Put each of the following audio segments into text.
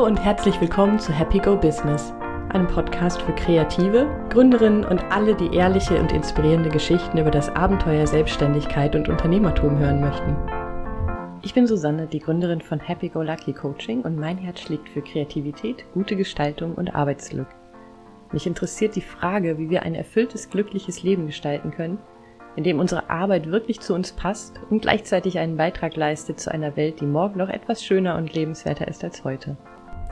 Hallo und herzlich willkommen zu Happy Go Business, einem Podcast für Kreative, Gründerinnen und alle, die ehrliche und inspirierende Geschichten über das Abenteuer Selbstständigkeit und Unternehmertum hören möchten. Ich bin Susanne, die Gründerin von Happy Go Lucky Coaching und mein Herz schlägt für Kreativität, gute Gestaltung und Arbeitsglück. Mich interessiert die Frage, wie wir ein erfülltes, glückliches Leben gestalten können in dem unsere Arbeit wirklich zu uns passt und gleichzeitig einen Beitrag leistet zu einer Welt, die morgen noch etwas schöner und lebenswerter ist als heute.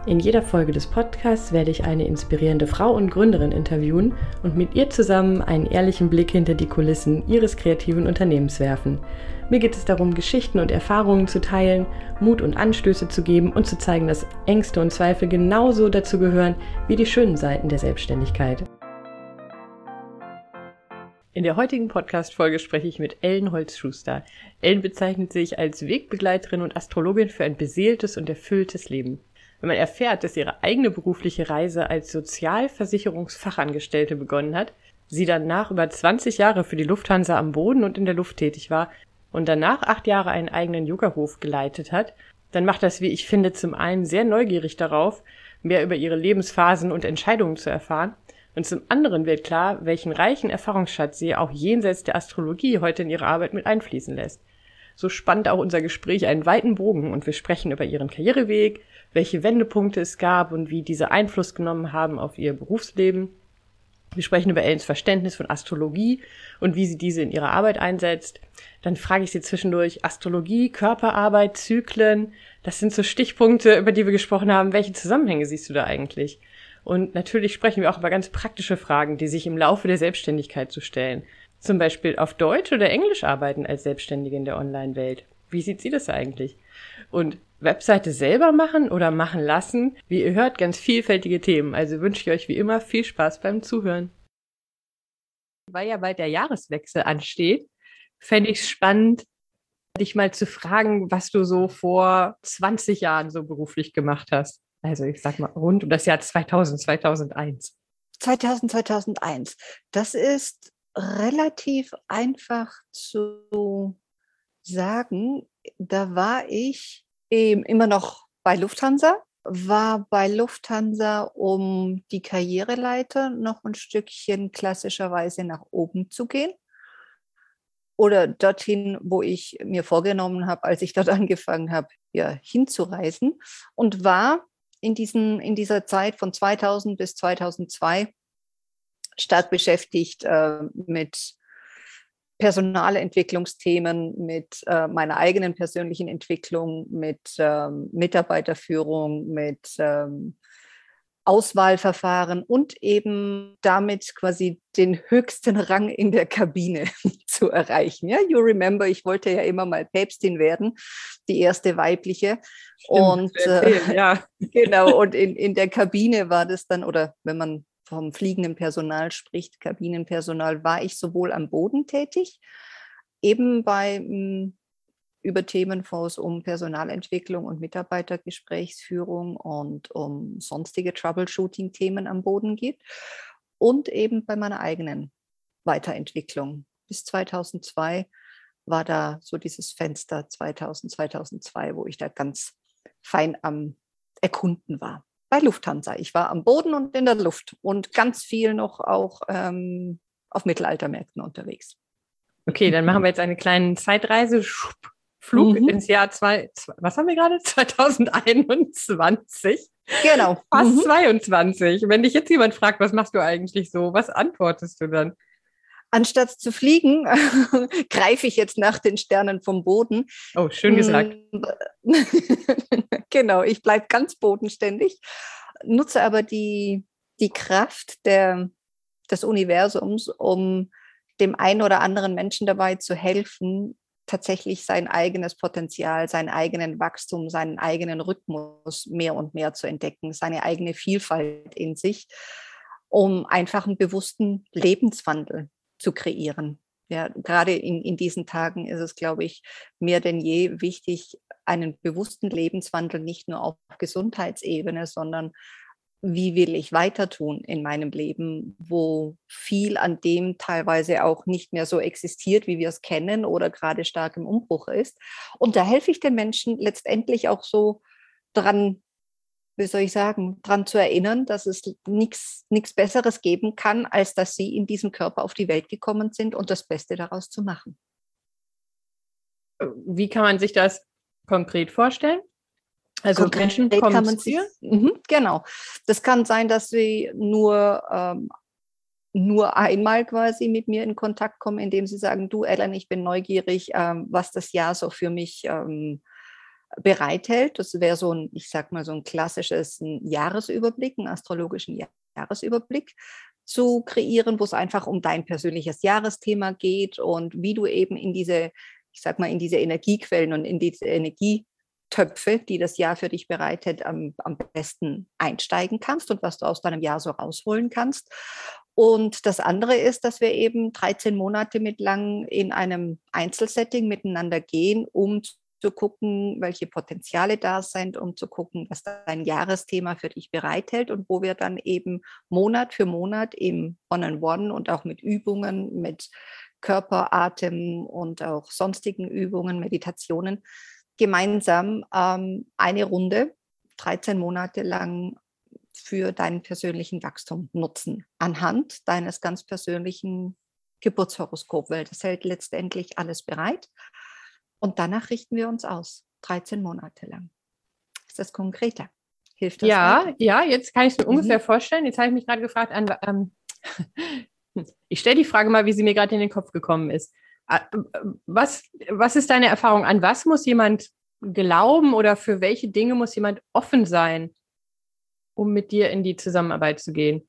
In jeder Folge des Podcasts werde ich eine inspirierende Frau und Gründerin interviewen und mit ihr zusammen einen ehrlichen Blick hinter die Kulissen ihres kreativen Unternehmens werfen. Mir geht es darum, Geschichten und Erfahrungen zu teilen, Mut und Anstöße zu geben und zu zeigen, dass Ängste und Zweifel genauso dazu gehören wie die schönen Seiten der Selbstständigkeit. In der heutigen Podcast-Folge spreche ich mit Ellen Holz-Schuster. Ellen bezeichnet sich als Wegbegleiterin und Astrologin für ein beseeltes und erfülltes Leben. Wenn man erfährt, dass ihre eigene berufliche Reise als Sozialversicherungsfachangestellte begonnen hat, sie danach über 20 Jahre für die Lufthansa am Boden und in der Luft tätig war und danach acht Jahre einen eigenen Yogahof geleitet hat, dann macht das, wie ich finde, zum einen sehr neugierig darauf, mehr über ihre Lebensphasen und Entscheidungen zu erfahren und zum anderen wird klar, welchen reichen Erfahrungsschatz sie auch jenseits der Astrologie heute in ihre Arbeit mit einfließen lässt. So spannt auch unser Gespräch einen weiten Bogen und wir sprechen über ihren Karriereweg, welche Wendepunkte es gab und wie diese Einfluss genommen haben auf ihr Berufsleben. Wir sprechen über Ellens Verständnis von Astrologie und wie sie diese in ihrer Arbeit einsetzt. Dann frage ich sie zwischendurch Astrologie, Körperarbeit, Zyklen. Das sind so Stichpunkte, über die wir gesprochen haben. Welche Zusammenhänge siehst du da eigentlich? Und natürlich sprechen wir auch über ganz praktische Fragen, die sich im Laufe der Selbstständigkeit zu stellen. Zum Beispiel auf Deutsch oder Englisch arbeiten als Selbstständige in der Online-Welt. Wie sieht sie das eigentlich? Und Webseite selber machen oder machen lassen? Wie ihr hört, ganz vielfältige Themen. Also wünsche ich euch wie immer viel Spaß beim Zuhören. Weil ja bald der Jahreswechsel ansteht, fände ich es spannend, dich mal zu fragen, was du so vor 20 Jahren so beruflich gemacht hast. Also ich sag mal rund um das Jahr 2000, 2001. 2000, 2001. Das ist relativ einfach zu sagen. Da war ich eben immer noch bei Lufthansa, war bei Lufthansa, um die Karriereleiter noch ein Stückchen klassischerweise nach oben zu gehen. Oder dorthin, wo ich mir vorgenommen habe, als ich dort angefangen habe, ja, hinzureisen. Und war in, diesen, in dieser Zeit von 2000 bis 2002 stark beschäftigt äh, mit Personalentwicklungsthemen, mit äh, meiner eigenen persönlichen Entwicklung, mit ähm, Mitarbeiterführung, mit ähm, Auswahlverfahren und eben damit quasi den höchsten Rang in der Kabine zu erreichen. Ja, you remember, ich wollte ja immer mal Päpstin werden, die erste weibliche. Stimmt, und äh, ja. genau, und in, in der Kabine war das dann, oder wenn man vom fliegenden Personal spricht, Kabinenpersonal, war ich sowohl am Boden tätig, eben bei hm, über Themenfonds um Personalentwicklung und Mitarbeitergesprächsführung und um sonstige Troubleshooting-Themen am Boden geht und eben bei meiner eigenen Weiterentwicklung. Bis 2002 war da so dieses Fenster 2000, 2002, wo ich da ganz fein am Erkunden war. Bei Lufthansa. Ich war am Boden und in der Luft und ganz viel noch auch ähm, auf Mittelaltermärkten unterwegs. Okay, dann machen wir jetzt eine kleine Zeitreise. Flug mhm. ins Jahr zwei, was haben wir gerade? 2021. Genau. Fast mhm. 22. Wenn dich jetzt jemand fragt, was machst du eigentlich so, was antwortest du dann? Anstatt zu fliegen, greife ich jetzt nach den Sternen vom Boden. Oh, schön gesagt. genau, ich bleibe ganz bodenständig, nutze aber die, die Kraft der, des Universums, um dem einen oder anderen Menschen dabei zu helfen, tatsächlich sein eigenes Potenzial, seinen eigenen Wachstum, seinen eigenen Rhythmus mehr und mehr zu entdecken, seine eigene Vielfalt in sich, um einfach einen bewussten Lebenswandel zu kreieren. Ja, gerade in, in diesen Tagen ist es, glaube ich, mehr denn je wichtig, einen bewussten Lebenswandel nicht nur auf Gesundheitsebene, sondern wie will ich weiter tun in meinem Leben, wo viel an dem teilweise auch nicht mehr so existiert, wie wir es kennen oder gerade stark im Umbruch ist. Und da helfe ich den Menschen letztendlich auch so dran wie soll ich sagen, daran zu erinnern, dass es nichts Besseres geben kann, als dass sie in diesem Körper auf die Welt gekommen sind und das Beste daraus zu machen. Wie kann man sich das konkret vorstellen? Also konkret Menschen kommen kann man sich, mhm, Genau. Das kann sein, dass sie nur ähm, nur einmal quasi mit mir in Kontakt kommen, indem sie sagen, du Ellen, ich bin neugierig, ähm, was das Jahr so für mich ähm, bereithält. Das wäre so ein, ich sag mal, so ein klassisches ein Jahresüberblick, einen astrologischen Jahresüberblick zu kreieren, wo es einfach um dein persönliches Jahresthema geht und wie du eben in diese, ich sag mal, in diese Energiequellen und in diese Energietöpfe, die das Jahr für dich bereitet, am, am besten einsteigen kannst und was du aus deinem Jahr so rausholen kannst. Und das andere ist, dass wir eben 13 Monate mit lang in einem Einzelsetting miteinander gehen, um zu gucken, welche Potenziale da sind, um zu gucken, was dein Jahresthema für dich bereithält und wo wir dann eben Monat für Monat im One-on-One -on -One und auch mit Übungen, mit Körper, Atem und auch sonstigen Übungen, Meditationen gemeinsam ähm, eine Runde 13 Monate lang für deinen persönlichen Wachstum nutzen, anhand deines ganz persönlichen Geburtshoroskops, weil das hält letztendlich alles bereit. Und danach richten wir uns aus, 13 Monate lang. Ist das konkreter? Hilft das? Ja, weiter? ja, jetzt kann ich es mir mhm. ungefähr vorstellen. Jetzt habe ich mich gerade gefragt, an, ähm, ich stelle die Frage mal, wie sie mir gerade in den Kopf gekommen ist. Was, was ist deine Erfahrung? An was muss jemand glauben oder für welche Dinge muss jemand offen sein, um mit dir in die Zusammenarbeit zu gehen?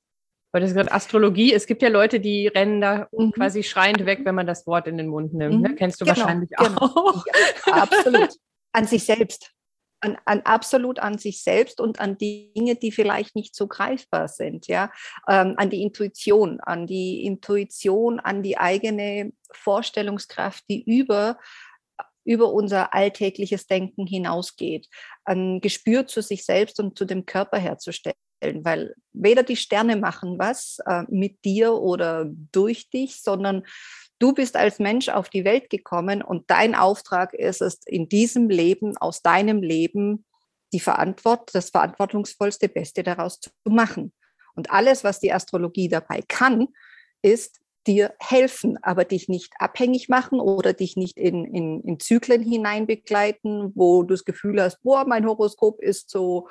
Weil das ist gerade Astrologie. Es gibt ja Leute, die rennen da mhm. quasi schreiend weg, wenn man das Wort in den Mund nimmt. Ne? Mhm. Ne? Kennst du genau, wahrscheinlich genau. auch. Ja, absolut. An sich selbst. An, an, absolut an sich selbst und an Dinge, die vielleicht nicht so greifbar sind, ja, ähm, an die Intuition, an die Intuition, an die eigene Vorstellungskraft, die über über unser alltägliches Denken hinausgeht, ein Gespür zu sich selbst und zu dem Körper herzustellen. Weil weder die Sterne machen was äh, mit dir oder durch dich, sondern du bist als Mensch auf die Welt gekommen und dein Auftrag ist es, in diesem Leben, aus deinem Leben, die Verantwort, das verantwortungsvollste Beste daraus zu machen. Und alles, was die Astrologie dabei kann, ist dir helfen, aber dich nicht abhängig machen oder dich nicht in, in, in Zyklen hinein begleiten, wo du das Gefühl hast, boah, mein Horoskop ist so,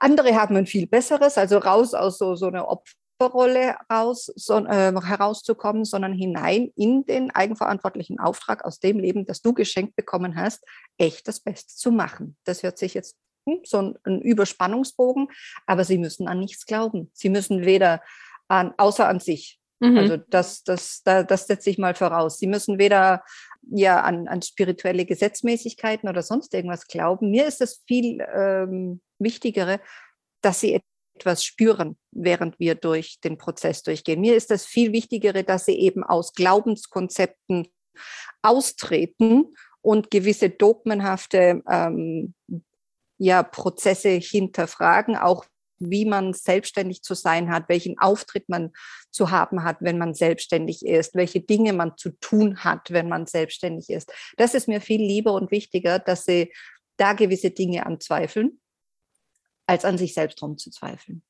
andere haben ein viel besseres, also raus aus so, so einer Opferrolle raus, so, äh, herauszukommen, sondern hinein in den eigenverantwortlichen Auftrag aus dem Leben, das du geschenkt bekommen hast, echt das Beste zu machen. Das hört sich jetzt hm, so ein, ein Überspannungsbogen, aber sie müssen an nichts glauben. Sie müssen weder an, außer an sich Mhm. Also das, das, das, das setze ich mal voraus. Sie müssen weder ja an, an spirituelle Gesetzmäßigkeiten oder sonst irgendwas glauben. Mir ist es viel ähm, wichtigere, dass sie etwas spüren, während wir durch den Prozess durchgehen. Mir ist das viel wichtigere, dass sie eben aus Glaubenskonzepten austreten und gewisse dogmenhafte ähm, ja, Prozesse hinterfragen, auch wie man selbstständig zu sein hat, welchen Auftritt man zu haben hat, wenn man selbstständig ist, welche Dinge man zu tun hat, wenn man selbstständig ist. Das ist mir viel lieber und wichtiger, dass sie da gewisse Dinge anzweifeln, als an sich selbst rumzuzweifeln.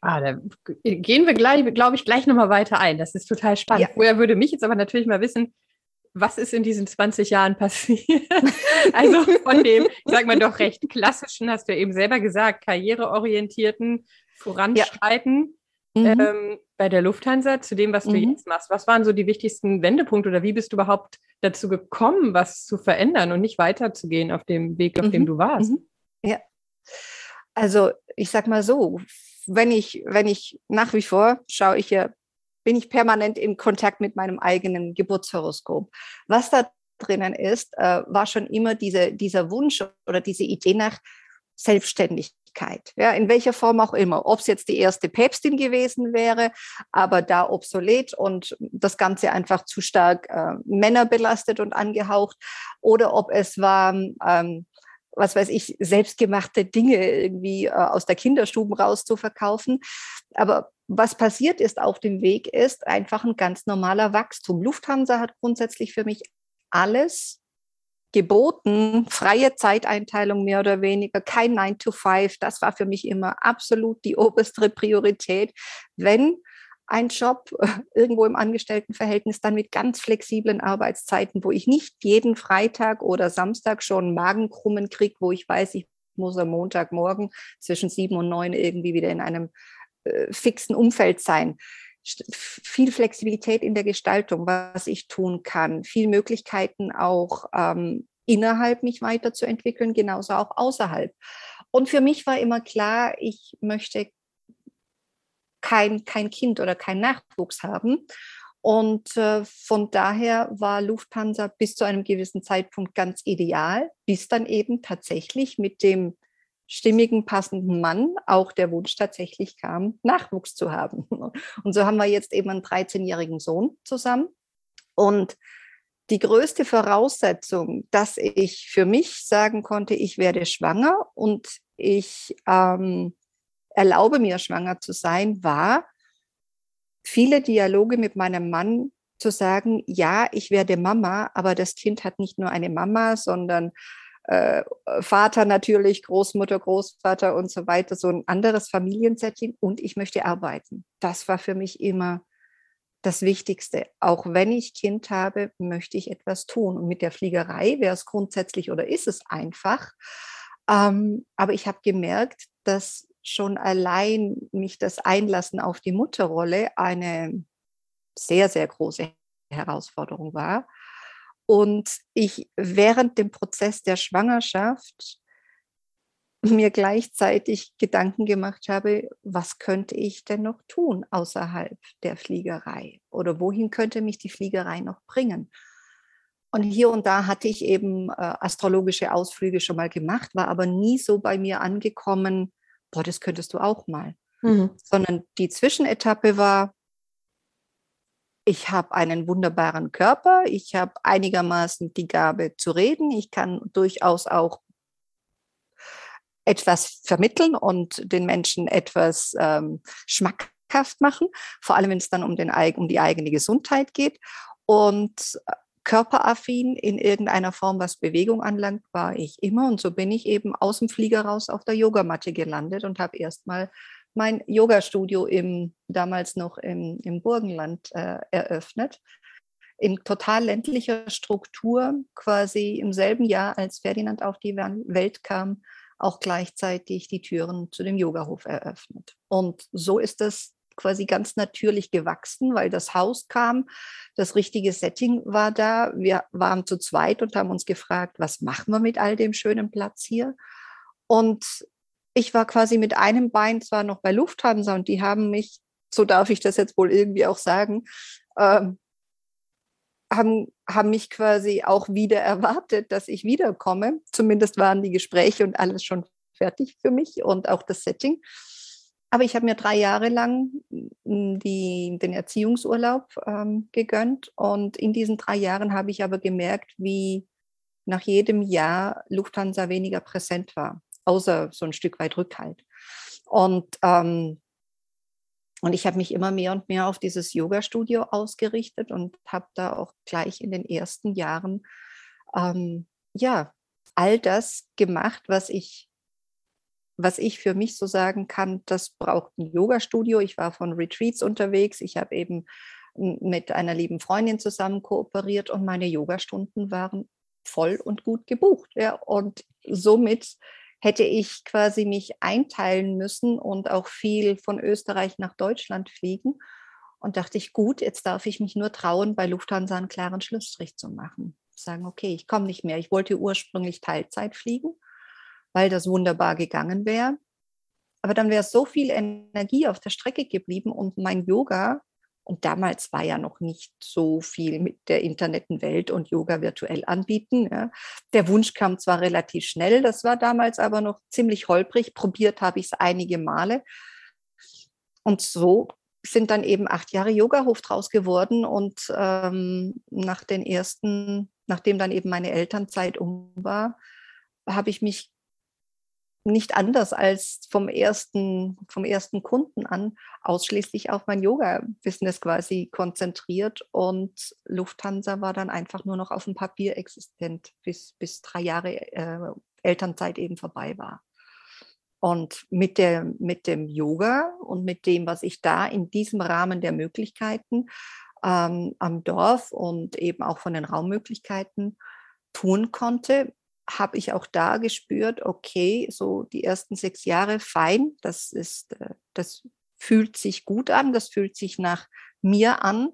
Ah, da gehen wir gleich, glaube ich, gleich nochmal weiter ein. Das ist total spannend. Ja. Vorher würde mich jetzt aber natürlich mal wissen, was ist in diesen 20 Jahren passiert? also von dem, ich sag mal doch recht klassischen, hast du ja eben selber gesagt, karriereorientierten Voranschreiten ja. mhm. ähm, bei der Lufthansa zu dem, was du mhm. jetzt machst. Was waren so die wichtigsten Wendepunkte oder wie bist du überhaupt dazu gekommen, was zu verändern und nicht weiterzugehen auf dem Weg, auf mhm. dem du warst? Mhm. Ja. Also ich sag mal so, wenn ich, wenn ich nach wie vor schaue ich ja bin ich permanent im Kontakt mit meinem eigenen Geburtshoroskop. Was da drinnen ist, äh, war schon immer diese, dieser Wunsch oder diese Idee nach Selbstständigkeit, ja, in welcher Form auch immer. Ob es jetzt die erste Päpstin gewesen wäre, aber da obsolet und das Ganze einfach zu stark äh, männerbelastet und angehaucht, oder ob es war, ähm, was weiß ich, selbstgemachte Dinge irgendwie äh, aus der Kinderstuben raus zu verkaufen. Aber was passiert ist auf dem Weg, ist einfach ein ganz normaler Wachstum. Lufthansa hat grundsätzlich für mich alles geboten, freie Zeiteinteilung mehr oder weniger, kein 9 to 5. Das war für mich immer absolut die oberste Priorität. Wenn ein Job irgendwo im Angestelltenverhältnis dann mit ganz flexiblen Arbeitszeiten, wo ich nicht jeden Freitag oder Samstag schon Magenkrummen kriege, wo ich weiß, ich muss am Montagmorgen zwischen sieben und neun irgendwie wieder in einem äh, fixen Umfeld sein. Viel Flexibilität in der Gestaltung, was ich tun kann, viel Möglichkeiten auch ähm, innerhalb mich weiterzuentwickeln, genauso auch außerhalb. Und für mich war immer klar, ich möchte kein, kein Kind oder kein Nachwuchs haben. Und äh, von daher war Lufthansa bis zu einem gewissen Zeitpunkt ganz ideal, bis dann eben tatsächlich mit dem stimmigen, passenden Mann auch der Wunsch tatsächlich kam, Nachwuchs zu haben. Und so haben wir jetzt eben einen 13-jährigen Sohn zusammen. Und die größte Voraussetzung, dass ich für mich sagen konnte, ich werde schwanger und ich ähm, erlaube mir, schwanger zu sein, war, viele Dialoge mit meinem Mann zu sagen, ja, ich werde Mama, aber das Kind hat nicht nur eine Mama, sondern äh, Vater natürlich, Großmutter, Großvater und so weiter, so ein anderes Familiensetting und ich möchte arbeiten. Das war für mich immer das Wichtigste. Auch wenn ich Kind habe, möchte ich etwas tun. Und mit der Fliegerei wäre es grundsätzlich oder ist es einfach. Ähm, aber ich habe gemerkt, dass schon allein mich das Einlassen auf die Mutterrolle eine sehr, sehr große Herausforderung war. Und ich während dem Prozess der Schwangerschaft mir gleichzeitig Gedanken gemacht habe, was könnte ich denn noch tun außerhalb der Fliegerei oder wohin könnte mich die Fliegerei noch bringen? Und hier und da hatte ich eben äh, astrologische Ausflüge schon mal gemacht, war aber nie so bei mir angekommen, boah, das könntest du auch mal. Mhm. Sondern die Zwischenetappe war, ich habe einen wunderbaren Körper, ich habe einigermaßen die Gabe zu reden, ich kann durchaus auch etwas vermitteln und den Menschen etwas ähm, schmackhaft machen, vor allem wenn es dann um, den, um die eigene Gesundheit geht. Und körperaffin in irgendeiner Form, was Bewegung anlangt, war ich immer. Und so bin ich eben aus dem Flieger raus auf der Yogamatte gelandet und habe erstmal mein Yoga-Studio im, damals noch im, im Burgenland äh, eröffnet. In total ländlicher Struktur, quasi im selben Jahr, als Ferdinand auf die Welt kam, auch gleichzeitig die Türen zu dem Yogahof eröffnet. Und so ist es quasi ganz natürlich gewachsen, weil das Haus kam, das richtige Setting war da. Wir waren zu zweit und haben uns gefragt, was machen wir mit all dem schönen Platz hier? Und ich war quasi mit einem Bein zwar noch bei Lufthansa und die haben mich, so darf ich das jetzt wohl irgendwie auch sagen, ähm, haben, haben mich quasi auch wieder erwartet, dass ich wiederkomme. Zumindest waren die Gespräche und alles schon fertig für mich und auch das Setting. Aber ich habe mir drei Jahre lang hm, die, den Erziehungsurlaub ähm, gegönnt und in diesen drei Jahren habe ich aber gemerkt, wie nach jedem Jahr Lufthansa weniger präsent war, außer so ein Stück weit Rückhalt. Und, ähm, und ich habe mich immer mehr und mehr auf dieses Yoga-Studio ausgerichtet und habe da auch gleich in den ersten Jahren ähm, ja all das gemacht, was ich was ich für mich so sagen kann, das braucht ein Yoga-Studio. Ich war von Retreats unterwegs. Ich habe eben mit einer lieben Freundin zusammen kooperiert und meine Yogastunden waren voll und gut gebucht. Ja. Und somit hätte ich quasi mich einteilen müssen und auch viel von Österreich nach Deutschland fliegen. Und dachte ich, gut, jetzt darf ich mich nur trauen, bei Lufthansa einen klaren Schlussstrich zu machen. Sagen, okay, ich komme nicht mehr. Ich wollte ursprünglich Teilzeit fliegen weil das wunderbar gegangen wäre. Aber dann wäre so viel Energie auf der Strecke geblieben und mein Yoga, und damals war ja noch nicht so viel mit der Internetwelt und Yoga virtuell anbieten. Ja. Der Wunsch kam zwar relativ schnell, das war damals aber noch ziemlich holprig. Probiert habe ich es einige Male. Und so sind dann eben acht Jahre Yogahof draus geworden und ähm, nach den ersten, nachdem dann eben meine Elternzeit um war, habe ich mich nicht anders als vom ersten, vom ersten Kunden an ausschließlich auf mein Yoga-Business quasi konzentriert und Lufthansa war dann einfach nur noch auf dem Papier existent, bis, bis drei Jahre äh, Elternzeit eben vorbei war. Und mit, der, mit dem Yoga und mit dem, was ich da in diesem Rahmen der Möglichkeiten ähm, am Dorf und eben auch von den Raummöglichkeiten tun konnte, habe ich auch da gespürt, okay, so die ersten sechs Jahre fein, das ist, äh, das fühlt sich gut an, das fühlt sich nach mir an.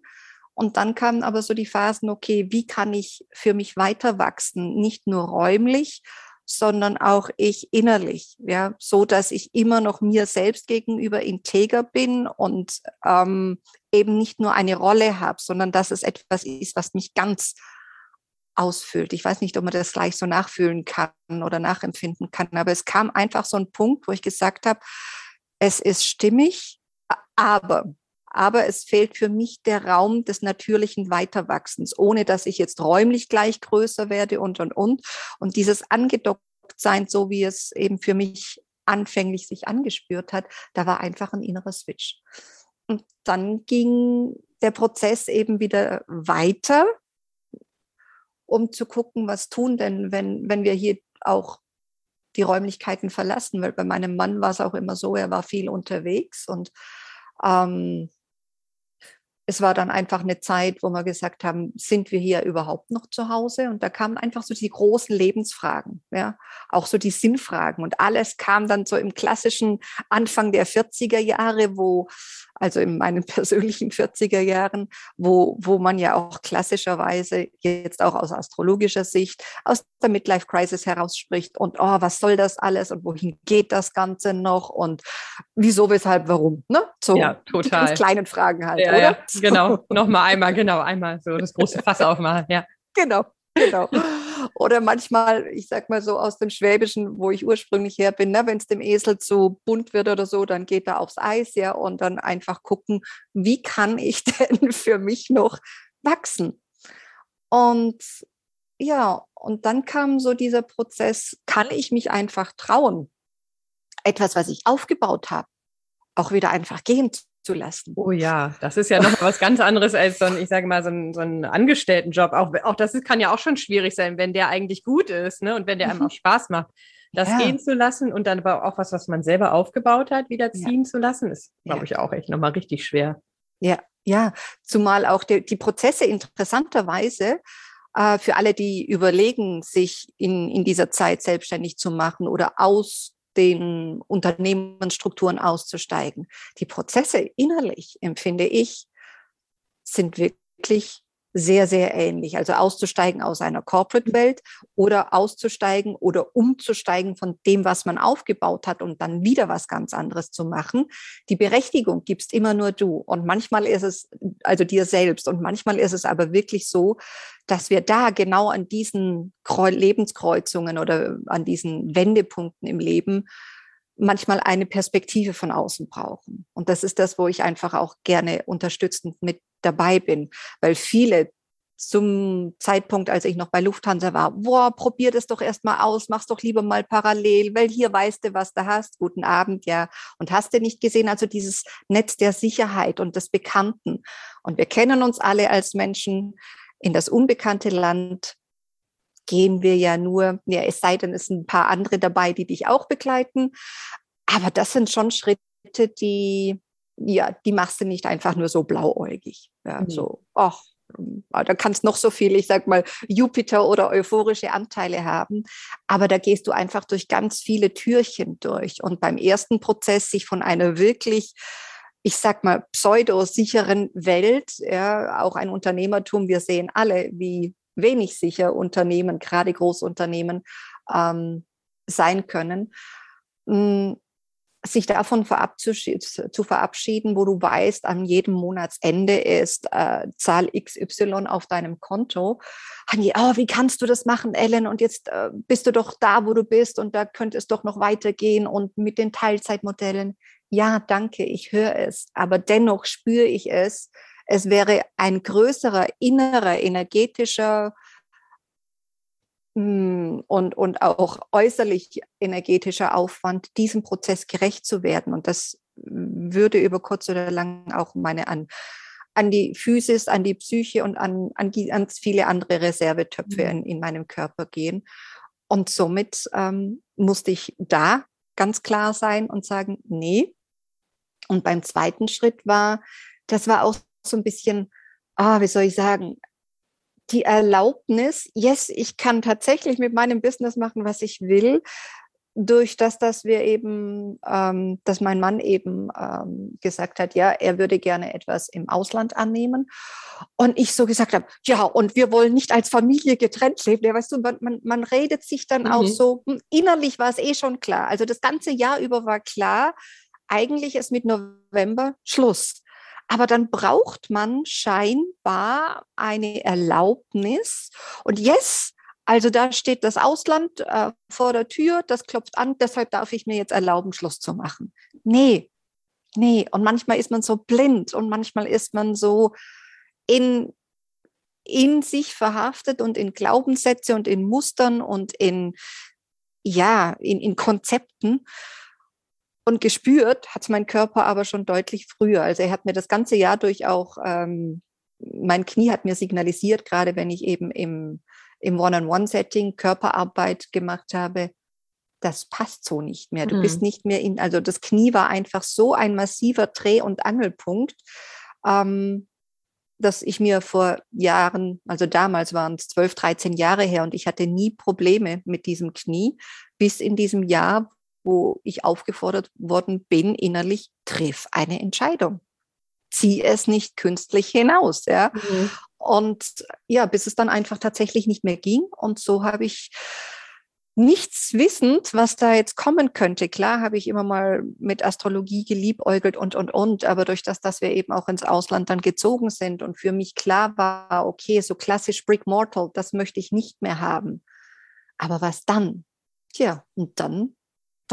Und dann kamen aber so die Phasen, okay, wie kann ich für mich weiter wachsen? Nicht nur räumlich, sondern auch ich innerlich, ja, so dass ich immer noch mir selbst gegenüber integer bin und ähm, eben nicht nur eine Rolle habe, sondern dass es etwas ist, was mich ganz ausfüllt. Ich weiß nicht, ob man das gleich so nachfühlen kann oder nachempfinden kann, aber es kam einfach so ein Punkt, wo ich gesagt habe, es ist stimmig, aber aber es fehlt für mich der Raum des natürlichen Weiterwachsens, ohne dass ich jetzt räumlich gleich größer werde und, und, und. Und dieses angedockt sein, so wie es eben für mich anfänglich sich angespürt hat, da war einfach ein innerer Switch. Und dann ging der Prozess eben wieder weiter um zu gucken, was tun denn, wenn, wenn wir hier auch die Räumlichkeiten verlassen, weil bei meinem Mann war es auch immer so, er war viel unterwegs und ähm, es war dann einfach eine Zeit, wo wir gesagt haben, sind wir hier überhaupt noch zu Hause? Und da kamen einfach so die großen Lebensfragen, ja, auch so die Sinnfragen. Und alles kam dann so im klassischen Anfang der 40er Jahre, wo also in meinen persönlichen 40er Jahren, wo, wo man ja auch klassischerweise jetzt auch aus astrologischer Sicht aus der Midlife Crisis heraus spricht und oh, was soll das alles und wohin geht das Ganze noch und wieso, weshalb, warum, ne? So ja, total. die kleinen Fragen halt, ja, oder? Ja, genau, nochmal einmal, genau, einmal so das große Fass aufmachen, ja. Genau, genau. Oder manchmal, ich sag mal so aus dem Schwäbischen, wo ich ursprünglich her bin, ne, wenn es dem Esel zu bunt wird oder so, dann geht er aufs Eis, ja, und dann einfach gucken, wie kann ich denn für mich noch wachsen? Und ja, und dann kam so dieser Prozess, kann ich mich einfach trauen, etwas, was ich aufgebaut habe, auch wieder einfach gehen zu lassen. Oh ja, das ist ja noch was ganz anderes als so ein, ich sage mal, so ein, so ein Angestelltenjob. Auch, auch das kann ja auch schon schwierig sein, wenn der eigentlich gut ist ne? und wenn der einem mhm. auch Spaß macht. Das ja. gehen zu lassen und dann aber auch was, was man selber aufgebaut hat, wieder ziehen ja. zu lassen, ist, glaube ja. ich, auch echt nochmal richtig schwer. Ja, ja, zumal auch die, die Prozesse interessanterweise äh, für alle, die überlegen, sich in, in dieser Zeit selbstständig zu machen oder aus den Unternehmensstrukturen auszusteigen. Die Prozesse innerlich, empfinde ich, sind wirklich sehr, sehr ähnlich. Also auszusteigen aus einer Corporate-Welt oder auszusteigen oder umzusteigen von dem, was man aufgebaut hat und dann wieder was ganz anderes zu machen. Die Berechtigung gibst immer nur du. Und manchmal ist es, also dir selbst. Und manchmal ist es aber wirklich so, dass wir da genau an diesen Lebenskreuzungen oder an diesen Wendepunkten im Leben manchmal eine Perspektive von außen brauchen. Und das ist das, wo ich einfach auch gerne unterstützend mit dabei bin, weil viele zum Zeitpunkt, als ich noch bei Lufthansa war, boah, probier das doch erst mal aus, mach's doch lieber mal parallel, weil hier weißt du, was du hast. Guten Abend, ja. Und hast du nicht gesehen, also dieses Netz der Sicherheit und des Bekannten. Und wir kennen uns alle als Menschen in das unbekannte Land gehen wir ja nur, ja, es sei denn, es sind ein paar andere dabei, die dich auch begleiten. Aber das sind schon Schritte, die, ja, die machst du nicht einfach nur so blauäugig. Ja, mhm. so, ach, da kannst noch so viel, ich sag mal, Jupiter oder euphorische Anteile haben. Aber da gehst du einfach durch ganz viele Türchen durch. Und beim ersten Prozess sich von einer wirklich ich sag mal, pseudo-sicheren Welt, ja, auch ein Unternehmertum, wir sehen alle, wie wenig sicher Unternehmen, gerade Großunternehmen, ähm, sein können, mh, sich davon zu verabschieden, wo du weißt, an jedem Monatsende ist äh, Zahl XY auf deinem Konto. Oh, wie kannst du das machen, Ellen? Und jetzt äh, bist du doch da, wo du bist und da könnte es doch noch weitergehen und mit den Teilzeitmodellen. Ja, danke, ich höre es, aber dennoch spüre ich es, es wäre ein größerer innerer energetischer und, und auch äußerlich energetischer Aufwand, diesem Prozess gerecht zu werden. Und das würde über kurz oder lang auch meine an, an die Physis, an die Psyche und an, an, an viele andere Reservetöpfe mhm. in, in meinem Körper gehen. Und somit ähm, musste ich da ganz klar sein und sagen, nee. Und beim zweiten Schritt war, das war auch so ein bisschen, ah, wie soll ich sagen, die Erlaubnis, yes, ich kann tatsächlich mit meinem Business machen, was ich will, durch das, dass wir eben, ähm, dass mein Mann eben ähm, gesagt hat, ja, er würde gerne etwas im Ausland annehmen. Und ich so gesagt habe, ja, und wir wollen nicht als Familie getrennt leben. Ja, weißt du, man, man, man redet sich dann mhm. auch so, hm, innerlich war es eh schon klar. Also das ganze Jahr über war klar, eigentlich ist mit November Schluss. Aber dann braucht man scheinbar eine Erlaubnis. Und yes, also da steht das Ausland äh, vor der Tür, das klopft an, deshalb darf ich mir jetzt erlauben, Schluss zu machen. Nee, nee. Und manchmal ist man so blind und manchmal ist man so in, in sich verhaftet und in Glaubenssätze und in Mustern und in, ja, in, in Konzepten. Und gespürt hat mein Körper aber schon deutlich früher. Also er hat mir das ganze Jahr durch auch, ähm, mein Knie hat mir signalisiert, gerade wenn ich eben im im One-on-One-Setting Körperarbeit gemacht habe, das passt so nicht mehr. Du mhm. bist nicht mehr in, also das Knie war einfach so ein massiver Dreh- und Angelpunkt, ähm, dass ich mir vor Jahren, also damals waren es 12, 13 Jahre her und ich hatte nie Probleme mit diesem Knie, bis in diesem Jahr, wo ich aufgefordert worden bin, innerlich, triff eine Entscheidung. Zieh es nicht künstlich hinaus. Ja? Mhm. Und ja, bis es dann einfach tatsächlich nicht mehr ging. Und so habe ich nichts wissend, was da jetzt kommen könnte. Klar habe ich immer mal mit Astrologie geliebäugelt und, und, und. Aber durch das, dass wir eben auch ins Ausland dann gezogen sind und für mich klar war, okay, so klassisch Brick Mortal, das möchte ich nicht mehr haben. Aber was dann? Tja, und dann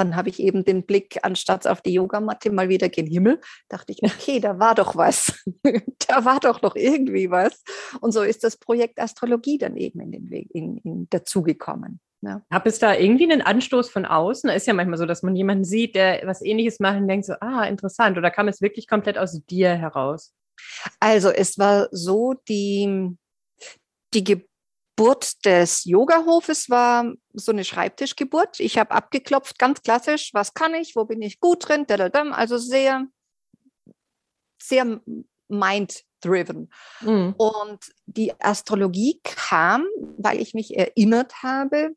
dann habe ich eben den Blick anstatt auf die Yogamatte mal wieder gen Himmel. Dachte ich, okay, da war doch was. da war doch noch irgendwie was. Und so ist das Projekt Astrologie dann eben in den Weg in, in dazugekommen. Ja. Gab es da irgendwie einen Anstoß von außen? Ist ja manchmal so, dass man jemanden sieht, der was ähnliches macht und denkt so, ah, interessant. Oder kam es wirklich komplett aus dir heraus? Also es war so, die, die Geburt des Yogahofes war so eine Schreibtischgeburt. Ich habe abgeklopft, ganz klassisch, was kann ich, wo bin ich gut drin, also sehr, sehr mind-driven. Mhm. Und die Astrologie kam, weil ich mich erinnert habe,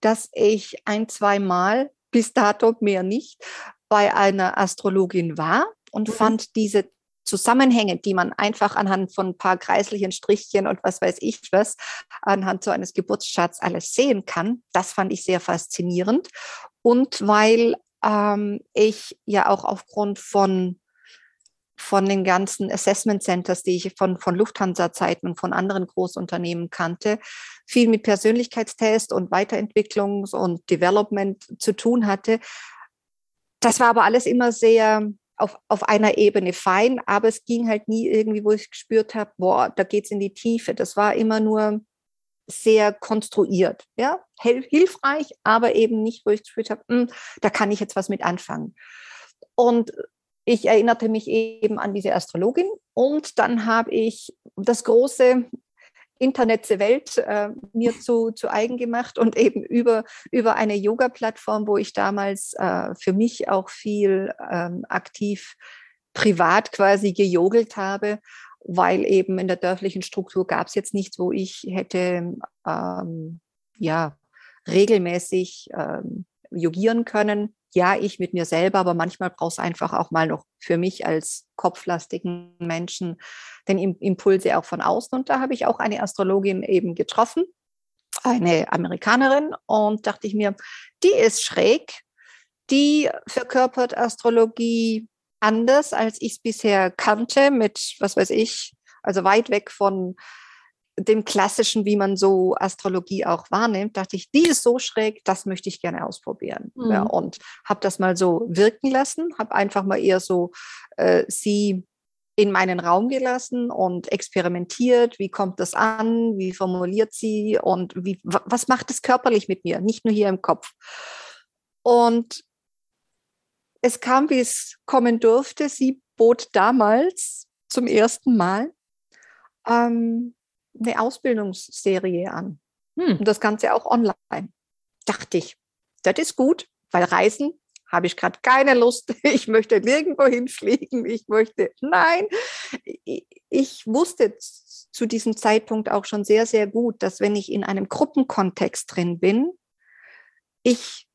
dass ich ein, zwei Mal bis dato mehr nicht bei einer Astrologin war und mhm. fand diese Zusammenhänge, die man einfach anhand von ein paar kreislichen Strichchen und was weiß ich was, anhand so eines Geburtscharts alles sehen kann. Das fand ich sehr faszinierend. Und weil ähm, ich ja auch aufgrund von von den ganzen Assessment Centers, die ich von, von Lufthansa-Zeiten und von anderen Großunternehmen kannte, viel mit Persönlichkeitstest und Weiterentwicklungs- und Development zu tun hatte. Das war aber alles immer sehr auf, auf einer Ebene fein, aber es ging halt nie irgendwie, wo ich gespürt habe, boah, da geht's in die Tiefe. Das war immer nur sehr konstruiert, ja, hilfreich, aber eben nicht, wo ich gespürt habe, hm, da kann ich jetzt was mit anfangen. Und ich erinnerte mich eben an diese Astrologin und dann habe ich das große Internetze Welt äh, mir zu, zu eigen gemacht und eben über, über eine Yoga-Plattform, wo ich damals äh, für mich auch viel ähm, aktiv privat quasi gejogelt habe, weil eben in der dörflichen Struktur gab es jetzt nichts, wo ich hätte ähm, ja regelmäßig ähm, yogieren können ja, ich mit mir selber, aber manchmal braucht es einfach auch mal noch für mich als kopflastigen Menschen den Impulse auch von außen. Und da habe ich auch eine Astrologin eben getroffen, eine Amerikanerin, und dachte ich mir, die ist schräg, die verkörpert Astrologie anders, als ich es bisher kannte, mit, was weiß ich, also weit weg von dem klassischen, wie man so Astrologie auch wahrnimmt, dachte ich, die ist so schräg, das möchte ich gerne ausprobieren. Mhm. Ja, und habe das mal so wirken lassen, habe einfach mal eher so äh, sie in meinen Raum gelassen und experimentiert, wie kommt das an, wie formuliert sie und wie, was macht es körperlich mit mir, nicht nur hier im Kopf. Und es kam, wie es kommen durfte. Sie bot damals zum ersten Mal ähm, eine Ausbildungsserie an. Hm. Und das Ganze auch online. Dachte ich, das ist gut, weil Reisen habe ich gerade keine Lust. Ich möchte nirgendwo hinfliegen. Ich möchte, nein. Ich wusste zu diesem Zeitpunkt auch schon sehr, sehr gut, dass wenn ich in einem Gruppenkontext drin bin, ich,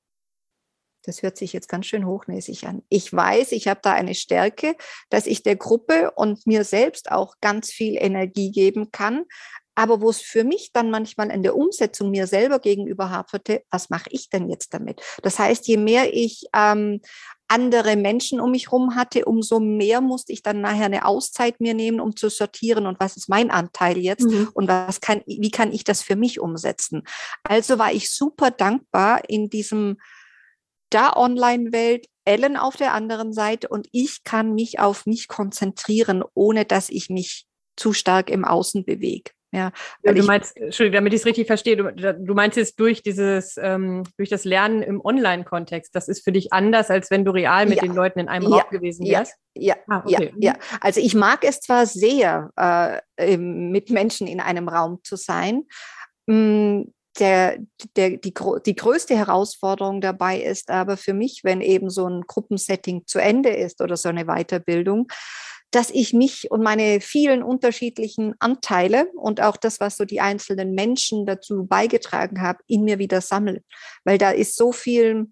das hört sich jetzt ganz schön hochnäsig an, ich weiß, ich habe da eine Stärke, dass ich der Gruppe und mir selbst auch ganz viel Energie geben kann, aber wo es für mich dann manchmal in der Umsetzung mir selber gegenüber haperte, was mache ich denn jetzt damit? Das heißt, je mehr ich ähm, andere Menschen um mich herum hatte, umso mehr musste ich dann nachher eine Auszeit mir nehmen, um zu sortieren und was ist mein Anteil jetzt mhm. und was kann, wie kann ich das für mich umsetzen. Also war ich super dankbar in diesem da Online-Welt, Ellen auf der anderen Seite und ich kann mich auf mich konzentrieren, ohne dass ich mich zu stark im Außen bewege. Ja, ja du meinst, Entschuldigung, damit ich es richtig verstehe, du, du meinst jetzt durch dieses, ähm, durch das Lernen im Online-Kontext, das ist für dich anders, als wenn du real mit ja. den Leuten in einem ja. Raum gewesen wärst? Ja, ah, okay. ja, ja. Also ich mag es zwar sehr, äh, mit Menschen in einem Raum zu sein. Mh, mm, der, der, die, die größte Herausforderung dabei ist aber für mich, wenn eben so ein Gruppensetting zu Ende ist oder so eine Weiterbildung, dass ich mich und meine vielen unterschiedlichen Anteile und auch das, was so die einzelnen Menschen dazu beigetragen haben, in mir wieder sammle. Weil da ist so viel,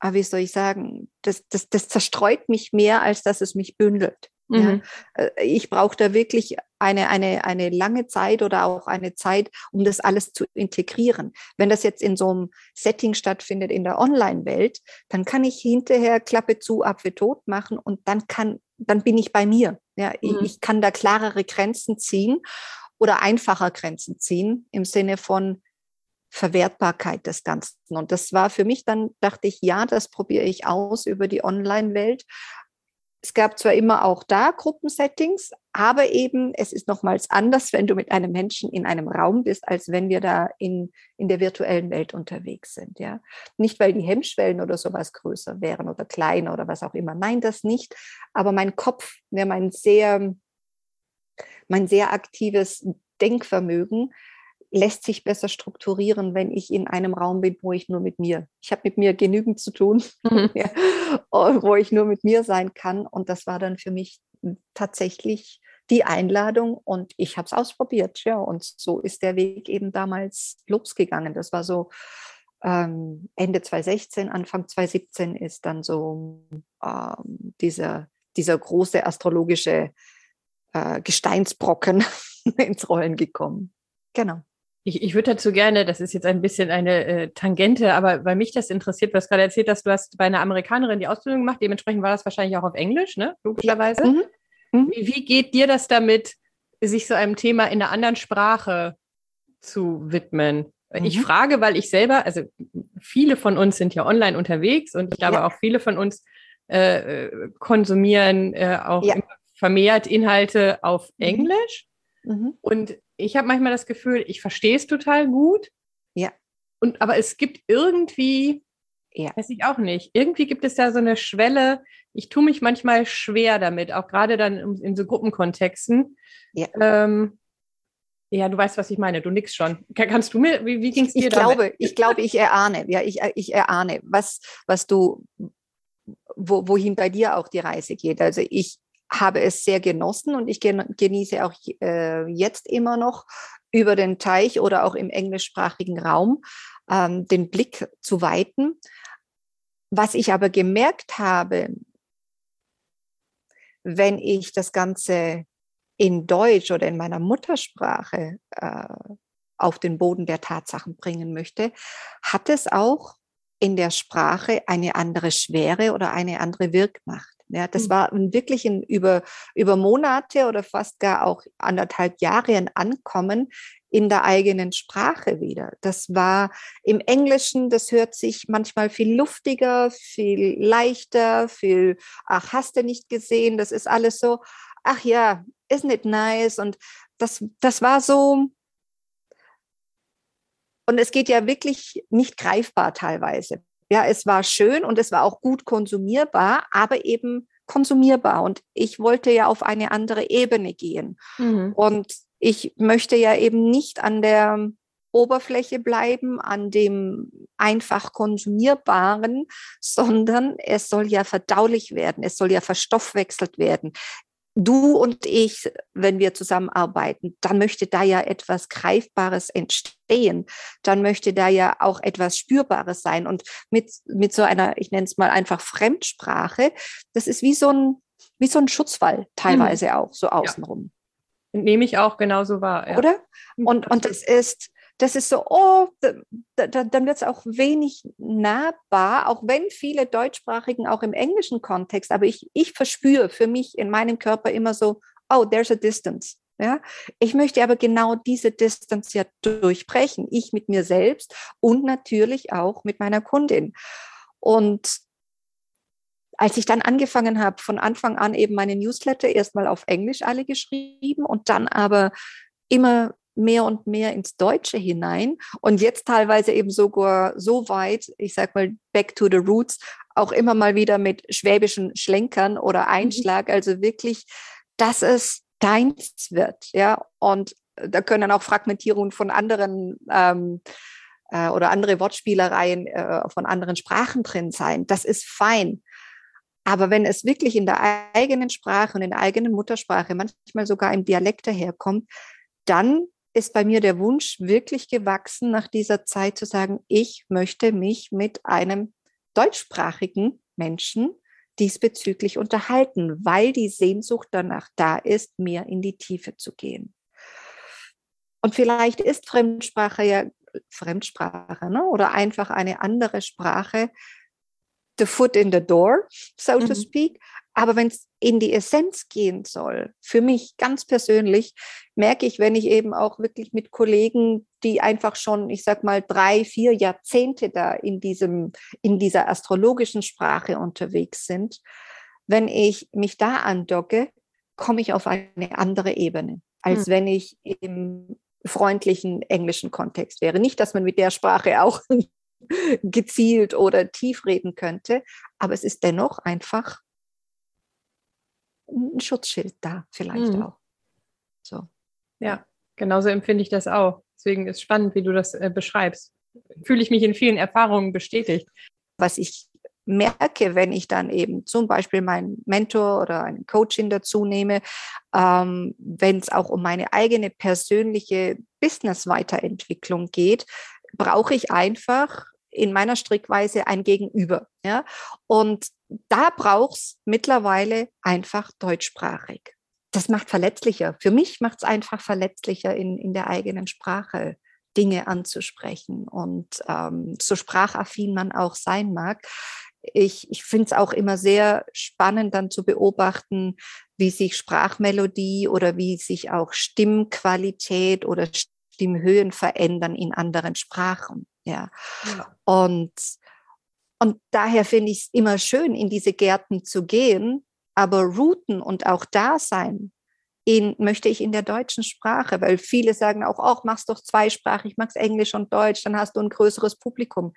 ah, wie soll ich sagen, das, das, das zerstreut mich mehr, als dass es mich bündelt. Mhm. Ja, äh, ich brauche da wirklich eine, eine, eine lange Zeit oder auch eine Zeit, um das alles zu integrieren. Wenn das jetzt in so einem Setting stattfindet in der Online-Welt, dann kann ich hinterher Klappe zu, Apfel tot machen und dann kann, dann bin ich bei mir. Ja, mhm. ich, ich kann da klarere Grenzen ziehen oder einfacher Grenzen ziehen im Sinne von, Verwertbarkeit des Ganzen. Und das war für mich dann, dachte ich, ja, das probiere ich aus über die Online-Welt. Es gab zwar immer auch da Gruppensettings, aber eben es ist nochmals anders, wenn du mit einem Menschen in einem Raum bist, als wenn wir da in, in der virtuellen Welt unterwegs sind. Ja? Nicht, weil die Hemmschwellen oder sowas größer wären oder kleiner oder was auch immer. Nein, das nicht. Aber mein Kopf, ja, mein sehr, mein sehr aktives Denkvermögen lässt sich besser strukturieren, wenn ich in einem Raum bin, wo ich nur mit mir, ich habe mit mir genügend zu tun, mhm. ja, wo ich nur mit mir sein kann. Und das war dann für mich tatsächlich die Einladung und ich habe es ausprobiert. Ja, und so ist der Weg eben damals losgegangen. Das war so ähm, Ende 2016, Anfang 2017 ist dann so ähm, dieser, dieser große astrologische äh, Gesteinsbrocken ins Rollen gekommen. Genau. Ich, ich würde dazu gerne, das ist jetzt ein bisschen eine äh, Tangente, aber weil mich das interessiert, was gerade erzählt hast, du hast bei einer Amerikanerin die Ausbildung gemacht, dementsprechend war das wahrscheinlich auch auf Englisch, ne? Logischerweise. Mhm. Mhm. Wie, wie geht dir das damit, sich so einem Thema in einer anderen Sprache zu widmen? Mhm. Ich frage, weil ich selber, also viele von uns sind ja online unterwegs und ich glaube ja. auch viele von uns äh, äh konsumieren äh, auch ja. vermehrt Inhalte auf mhm. Englisch. Mhm. Und ich habe manchmal das Gefühl, ich verstehe es total gut. Ja. Und aber es gibt irgendwie, ja. weiß ich auch nicht, irgendwie gibt es da so eine Schwelle. Ich tue mich manchmal schwer damit, auch gerade dann in so Gruppenkontexten. Ja. Ähm, ja, du weißt, was ich meine. Du nix schon. Kannst du mir, wie, wie ging es dir ich damit? Glaube, ich glaube, ich erahne, ja, ich, ich erahne, was, was du, wo, wohin bei dir auch die Reise geht. Also ich, habe es sehr genossen und ich genieße auch äh, jetzt immer noch über den Teich oder auch im englischsprachigen Raum ähm, den Blick zu weiten. Was ich aber gemerkt habe, wenn ich das Ganze in Deutsch oder in meiner Muttersprache äh, auf den Boden der Tatsachen bringen möchte, hat es auch in der Sprache eine andere Schwere oder eine andere Wirkmacht. Ja, das mhm. war wirklich ein, über, über Monate oder fast gar auch anderthalb Jahre ein Ankommen in der eigenen Sprache wieder. Das war im Englischen, das hört sich manchmal viel luftiger, viel leichter, viel, ach, hast du nicht gesehen, das ist alles so ach ja, isn't it nice? Und das, das war so, und es geht ja wirklich nicht greifbar teilweise. Ja, es war schön und es war auch gut konsumierbar, aber eben konsumierbar. Und ich wollte ja auf eine andere Ebene gehen. Mhm. Und ich möchte ja eben nicht an der Oberfläche bleiben, an dem einfach konsumierbaren, sondern es soll ja verdaulich werden, es soll ja verstoffwechselt werden du und ich, wenn wir zusammenarbeiten, dann möchte da ja etwas Greifbares entstehen. Dann möchte da ja auch etwas Spürbares sein. Und mit, mit so einer, ich nenne es mal einfach Fremdsprache, das ist wie so ein, wie so ein Schutzwall teilweise mhm. auch, so außenrum. Ja. Nehme ich auch genauso wahr. Ja. Oder? Und, und das ist, das ist so, oh, da, da, dann wird es auch wenig nahbar, auch wenn viele Deutschsprachigen auch im englischen Kontext, aber ich, ich verspüre für mich in meinem Körper immer so, oh, there's a distance. Ja, ich möchte aber genau diese Distance ja durchbrechen, ich mit mir selbst und natürlich auch mit meiner Kundin. Und als ich dann angefangen habe, von Anfang an eben meine Newsletter erstmal auf Englisch alle geschrieben und dann aber immer mehr und mehr ins Deutsche hinein und jetzt teilweise eben sogar so weit, ich sag mal, back to the roots, auch immer mal wieder mit schwäbischen Schlenkern oder mhm. Einschlag, also wirklich, dass es deins wird, ja, und da können auch Fragmentierungen von anderen ähm, äh, oder andere Wortspielereien äh, von anderen Sprachen drin sein. Das ist fein. Aber wenn es wirklich in der eigenen Sprache und in der eigenen Muttersprache, manchmal sogar im Dialekt daherkommt, dann ist bei mir der Wunsch wirklich gewachsen, nach dieser Zeit zu sagen, ich möchte mich mit einem deutschsprachigen Menschen diesbezüglich unterhalten, weil die Sehnsucht danach da ist, mehr in die Tiefe zu gehen. Und vielleicht ist Fremdsprache ja Fremdsprache ne? oder einfach eine andere Sprache, the foot in the door, so mhm. to speak. Aber wenn es in die Essenz gehen soll, für mich ganz persönlich, merke ich, wenn ich eben auch wirklich mit Kollegen, die einfach schon, ich sag mal, drei, vier Jahrzehnte da in diesem, in dieser astrologischen Sprache unterwegs sind, wenn ich mich da andocke, komme ich auf eine andere Ebene, als hm. wenn ich im freundlichen englischen Kontext wäre. Nicht, dass man mit der Sprache auch gezielt oder tief reden könnte, aber es ist dennoch einfach ein Schutzschild da, vielleicht mhm. auch. So. Ja, genauso empfinde ich das auch. Deswegen ist es spannend, wie du das äh, beschreibst. Fühle ich mich in vielen Erfahrungen bestätigt. Was ich merke, wenn ich dann eben zum Beispiel meinen Mentor oder einen Coaching dazu nehme, ähm, wenn es auch um meine eigene persönliche Business-Weiterentwicklung geht, brauche ich einfach in meiner Strickweise ein Gegenüber. Ja? Und da braucht es mittlerweile einfach deutschsprachig. Das macht verletzlicher. Für mich macht es einfach verletzlicher, in, in der eigenen Sprache Dinge anzusprechen. Und ähm, so sprachaffin man auch sein mag, ich, ich finde es auch immer sehr spannend, dann zu beobachten, wie sich Sprachmelodie oder wie sich auch Stimmqualität oder Stimmhöhen verändern in anderen Sprachen. Ja. ja. Und, und daher finde ich es immer schön, in diese Gärten zu gehen, aber Routen und auch Dasein in, möchte ich in der deutschen Sprache, weil viele sagen auch, auch machst doch zweisprachig, machst Englisch und Deutsch, dann hast du ein größeres Publikum.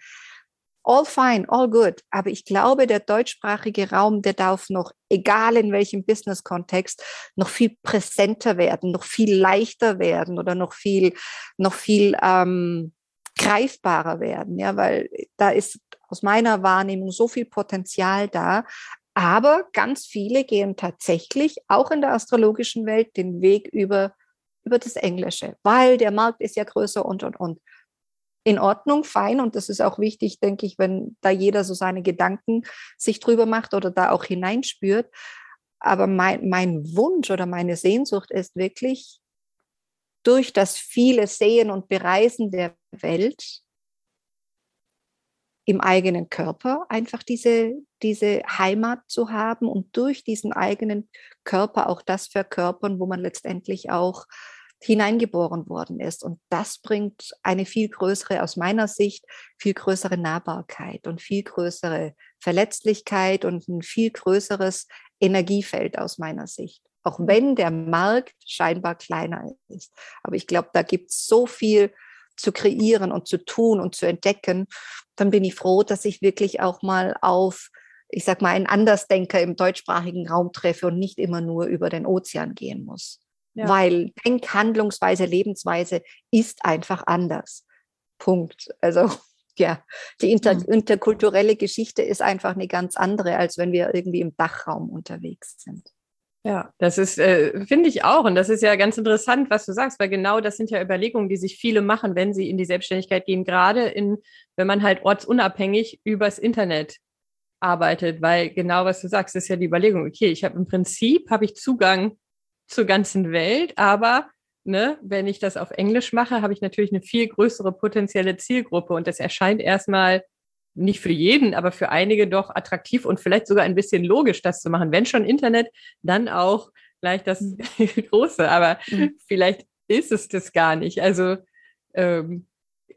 All fine, all good. Aber ich glaube, der deutschsprachige Raum, der darf noch, egal in welchem Business-Kontext, noch viel präsenter werden, noch viel leichter werden oder noch viel, noch viel ähm, greifbarer werden, ja, weil da ist aus meiner Wahrnehmung so viel Potenzial da. Aber ganz viele gehen tatsächlich auch in der astrologischen Welt den Weg über, über das Englische, weil der Markt ist ja größer und, und, und. In Ordnung, fein. Und das ist auch wichtig, denke ich, wenn da jeder so seine Gedanken sich drüber macht oder da auch hineinspürt. Aber mein, mein Wunsch oder meine Sehnsucht ist wirklich, durch das viele Sehen und Bereisen der Welt im eigenen Körper einfach diese, diese Heimat zu haben und durch diesen eigenen Körper auch das verkörpern, wo man letztendlich auch hineingeboren worden ist. Und das bringt eine viel größere, aus meiner Sicht, viel größere Nahbarkeit und viel größere Verletzlichkeit und ein viel größeres Energiefeld aus meiner Sicht. auch wenn der Markt scheinbar kleiner ist. Aber ich glaube, da gibt es so viel zu kreieren und zu tun und zu entdecken. Dann bin ich froh, dass ich wirklich auch mal auf, ich sag mal, einen Andersdenker im deutschsprachigen Raum treffe und nicht immer nur über den Ozean gehen muss. Ja. Weil Denk, Handlungsweise, Lebensweise ist einfach anders. Punkt. Also ja, die inter mhm. interkulturelle Geschichte ist einfach eine ganz andere, als wenn wir irgendwie im Dachraum unterwegs sind. Ja, das ist, äh, finde ich auch. Und das ist ja ganz interessant, was du sagst, weil genau das sind ja Überlegungen, die sich viele machen, wenn sie in die Selbstständigkeit gehen, gerade in, wenn man halt ortsunabhängig übers Internet arbeitet, weil genau was du sagst, ist ja die Überlegung, okay, ich habe im Prinzip, habe ich Zugang zur ganzen Welt, aber ne, wenn ich das auf Englisch mache, habe ich natürlich eine viel größere potenzielle Zielgruppe und das erscheint erstmal nicht für jeden, aber für einige doch attraktiv und vielleicht sogar ein bisschen logisch, das zu machen. Wenn schon Internet, dann auch gleich das mhm. Große, aber mhm. vielleicht ist es das gar nicht. Also ähm,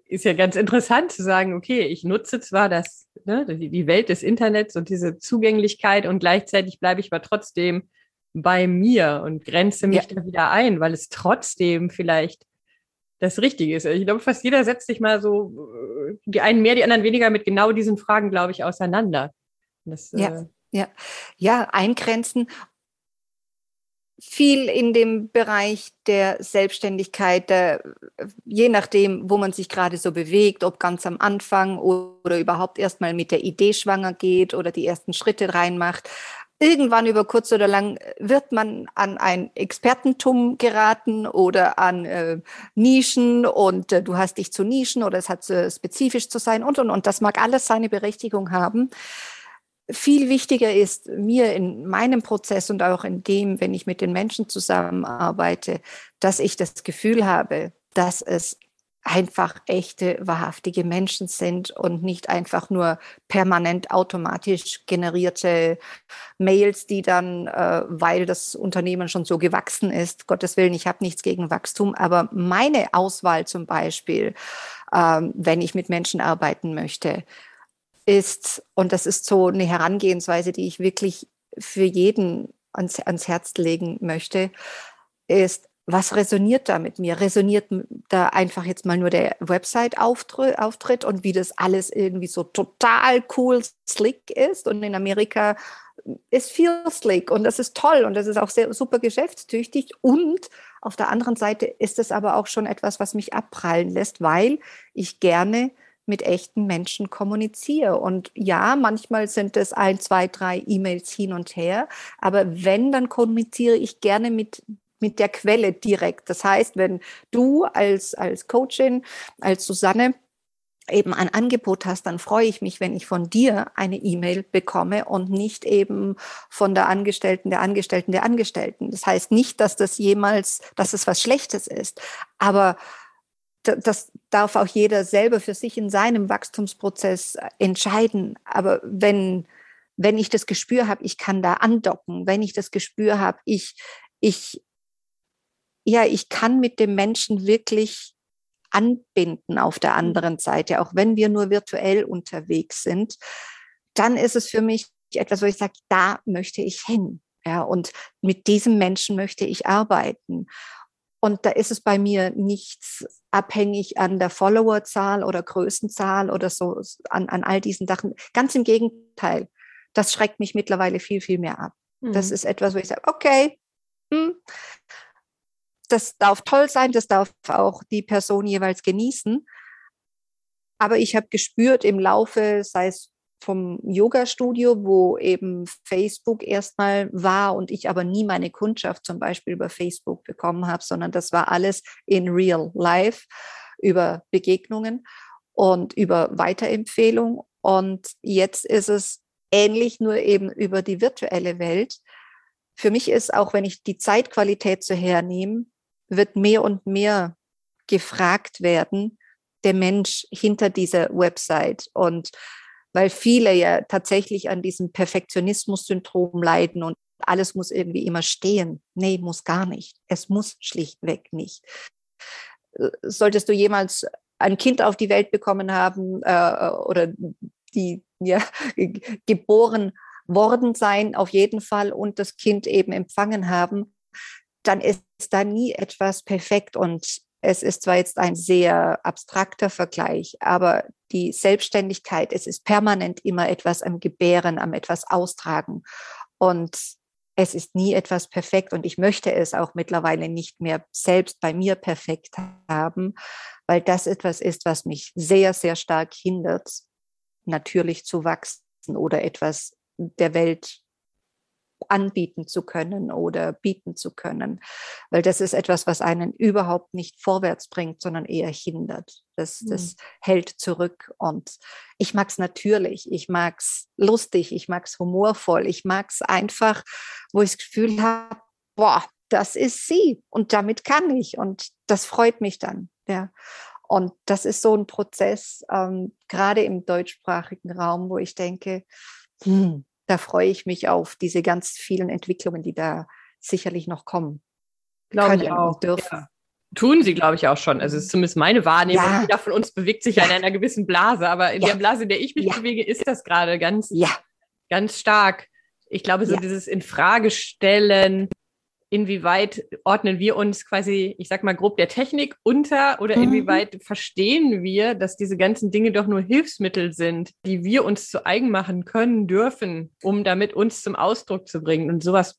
ist ja ganz interessant zu sagen, okay, ich nutze zwar das, ne, die Welt des Internets und diese Zugänglichkeit und gleichzeitig bleibe ich aber trotzdem bei mir und grenze mich ja. da wieder ein, weil es trotzdem vielleicht das Richtige ist. Ich glaube, fast jeder setzt sich mal so, äh, die einen mehr, die anderen weniger mit genau diesen Fragen, glaube ich, auseinander. Das, ja, äh, ja, ja, eingrenzen. Viel in dem Bereich der Selbstständigkeit, der, je nachdem, wo man sich gerade so bewegt, ob ganz am Anfang oder überhaupt erstmal mit der Idee schwanger geht oder die ersten Schritte reinmacht irgendwann über kurz oder lang wird man an ein Expertentum geraten oder an äh, Nischen und äh, du hast dich zu Nischen oder es hat äh, spezifisch zu sein und und und. Das mag alles seine Berechtigung haben. Viel wichtiger ist mir in meinem Prozess und auch in dem, wenn ich mit den Menschen zusammenarbeite, dass ich das Gefühl habe, dass es einfach echte, wahrhaftige Menschen sind und nicht einfach nur permanent automatisch generierte Mails, die dann, äh, weil das Unternehmen schon so gewachsen ist, Gottes Willen, ich habe nichts gegen Wachstum, aber meine Auswahl zum Beispiel, ähm, wenn ich mit Menschen arbeiten möchte, ist, und das ist so eine Herangehensweise, die ich wirklich für jeden ans, ans Herz legen möchte, ist was resoniert da mit mir? Resoniert da einfach jetzt mal nur der Website-Auftritt und wie das alles irgendwie so total cool slick ist? Und in Amerika ist viel slick und das ist toll und das ist auch sehr super geschäftstüchtig. Und auf der anderen Seite ist es aber auch schon etwas, was mich abprallen lässt, weil ich gerne mit echten Menschen kommuniziere. Und ja, manchmal sind es ein, zwei, drei E-Mails hin und her. Aber wenn, dann kommuniziere ich gerne mit mit der Quelle direkt. Das heißt, wenn du als, als Coachin, als Susanne, eben ein Angebot hast, dann freue ich mich, wenn ich von dir eine E-Mail bekomme und nicht eben von der Angestellten, der Angestellten, der Angestellten. Das heißt nicht, dass das jemals, dass es was Schlechtes ist, aber das darf auch jeder selber für sich in seinem Wachstumsprozess entscheiden. Aber wenn, wenn ich das Gespür habe, ich kann da andocken, wenn ich das Gespür habe, ich, ich ja, ich kann mit dem Menschen wirklich anbinden auf der mhm. anderen Seite, auch wenn wir nur virtuell unterwegs sind, dann ist es für mich etwas, wo ich sage, da möchte ich hin. Ja, und mit diesem Menschen möchte ich arbeiten. Und da ist es bei mir nichts abhängig an der Followerzahl oder Größenzahl oder so, an, an all diesen Sachen. Ganz im Gegenteil. Das schreckt mich mittlerweile viel, viel mehr ab. Mhm. Das ist etwas, wo ich sage, okay, hm, das darf toll sein, das darf auch die Person jeweils genießen. Aber ich habe gespürt im Laufe, sei es vom Yoga-Studio, wo eben Facebook erstmal war und ich aber nie meine Kundschaft zum Beispiel über Facebook bekommen habe, sondern das war alles in real life über Begegnungen und über Weiterempfehlung. Und jetzt ist es ähnlich, nur eben über die virtuelle Welt. Für mich ist auch, wenn ich die Zeitqualität so hernehme, wird mehr und mehr gefragt werden, der Mensch hinter dieser Website. Und weil viele ja tatsächlich an diesem Perfektionismus-Syndrom leiden und alles muss irgendwie immer stehen. Nee, muss gar nicht. Es muss schlichtweg nicht. Solltest du jemals ein Kind auf die Welt bekommen haben äh, oder die ja, geboren worden sein, auf jeden Fall, und das Kind eben empfangen haben, dann ist da nie etwas perfekt und es ist zwar jetzt ein sehr abstrakter Vergleich, aber die Selbstständigkeit, es ist permanent immer etwas am Gebären, am etwas austragen. Und es ist nie etwas perfekt und ich möchte es auch mittlerweile nicht mehr selbst bei mir perfekt haben, weil das etwas ist, was mich sehr, sehr stark hindert, natürlich zu wachsen oder etwas der Welt anbieten zu können oder bieten zu können. Weil das ist etwas, was einen überhaupt nicht vorwärts bringt, sondern eher hindert. Das, mhm. das hält zurück. Und ich mag es natürlich, ich mag es lustig, ich mag es humorvoll, ich mag es einfach, wo ich das Gefühl habe, boah, das ist sie und damit kann ich. Und das freut mich dann. Ja. Und das ist so ein Prozess, ähm, gerade im deutschsprachigen Raum, wo ich denke, hm, da freue ich mich auf diese ganz vielen Entwicklungen, die da sicherlich noch kommen. Glaube ich auch. Ja. Tun sie, glaube ich, auch schon. Also es ist zumindest meine Wahrnehmung. Ja. Jeder von uns bewegt sich ja. in einer gewissen Blase, aber in der Blase, in der ich mich bewege, ist das gerade ganz, ganz stark. Ich glaube, so dieses Infragestellen, inwieweit ordnen wir uns quasi, ich sag mal grob der Technik unter oder mhm. inwieweit verstehen wir, dass diese ganzen Dinge doch nur Hilfsmittel sind, die wir uns zu eigen machen können dürfen, um damit uns zum Ausdruck zu bringen und sowas.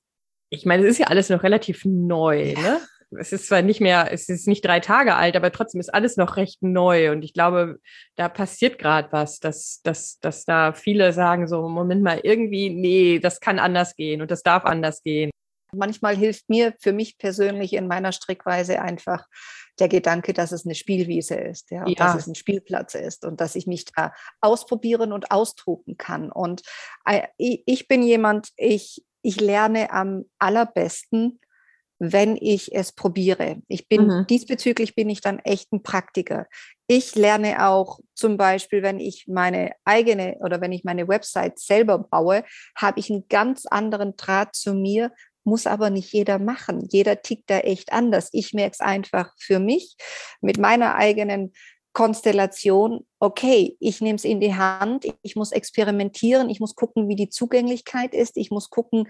Ich meine, es ist ja alles noch relativ neu, ja. ne? Es ist zwar nicht mehr, es ist nicht drei Tage alt, aber trotzdem ist alles noch recht neu. Und ich glaube, da passiert gerade was, dass, dass, dass da viele sagen so, Moment mal, irgendwie, nee, das kann anders gehen und das darf anders gehen. Manchmal hilft mir für mich persönlich in meiner Strickweise einfach der Gedanke, dass es eine Spielwiese ist, ja, ja. dass es ein Spielplatz ist und dass ich mich da ausprobieren und austoben kann. Und äh, ich bin jemand, ich, ich lerne am allerbesten, wenn ich es probiere. Ich bin mhm. diesbezüglich bin ich dann echt ein Praktiker. Ich lerne auch zum Beispiel, wenn ich meine eigene oder wenn ich meine Website selber baue, habe ich einen ganz anderen Draht zu mir, muss aber nicht jeder machen. Jeder tickt da echt anders. Ich merke es einfach für mich mit meiner eigenen Konstellation, okay, ich nehme es in die Hand, ich muss experimentieren, ich muss gucken, wie die Zugänglichkeit ist, ich muss gucken,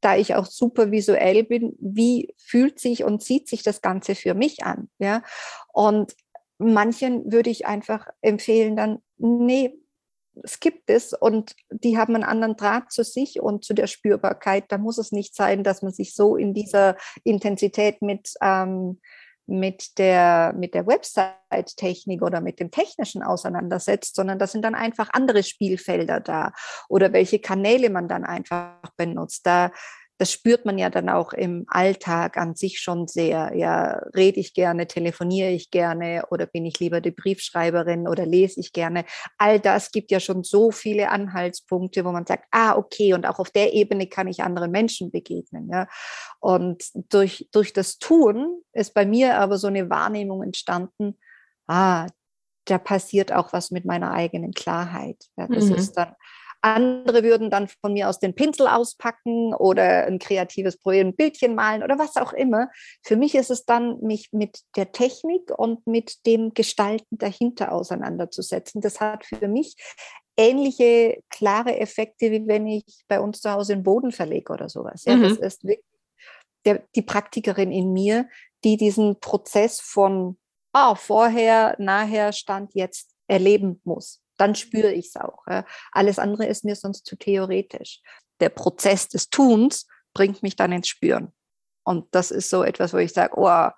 da ich auch super visuell bin, wie fühlt sich und zieht sich das Ganze für mich an, ja? Und manchen würde ich einfach empfehlen, dann, nee, es gibt es und die haben einen anderen Draht zu sich und zu der Spürbarkeit. Da muss es nicht sein, dass man sich so in dieser Intensität mit, ähm, mit der, mit der Website-Technik oder mit dem Technischen auseinandersetzt, sondern das sind dann einfach andere Spielfelder da oder welche Kanäle man dann einfach benutzt. Da das spürt man ja dann auch im Alltag an sich schon sehr. Ja, rede ich gerne, telefoniere ich gerne oder bin ich lieber die Briefschreiberin oder lese ich gerne? All das gibt ja schon so viele Anhaltspunkte, wo man sagt, ah, okay, und auch auf der Ebene kann ich anderen Menschen begegnen. Ja. Und durch, durch das Tun ist bei mir aber so eine Wahrnehmung entstanden, ah, da passiert auch was mit meiner eigenen Klarheit. Ja, das mhm. ist dann andere würden dann von mir aus den Pinsel auspacken oder ein kreatives Projekt, ein Bildchen malen oder was auch immer. Für mich ist es dann, mich mit der Technik und mit dem Gestalten dahinter auseinanderzusetzen. Das hat für mich ähnliche klare Effekte, wie wenn ich bei uns zu Hause den Boden verlege oder sowas. Ja, mhm. Das ist wirklich der, die Praktikerin in mir, die diesen Prozess von ah, vorher, nachher, Stand jetzt erleben muss dann spüre ich es auch. Ja. Alles andere ist mir sonst zu theoretisch. Der Prozess des Tuns bringt mich dann ins Spüren. Und das ist so etwas, wo ich sage, oh,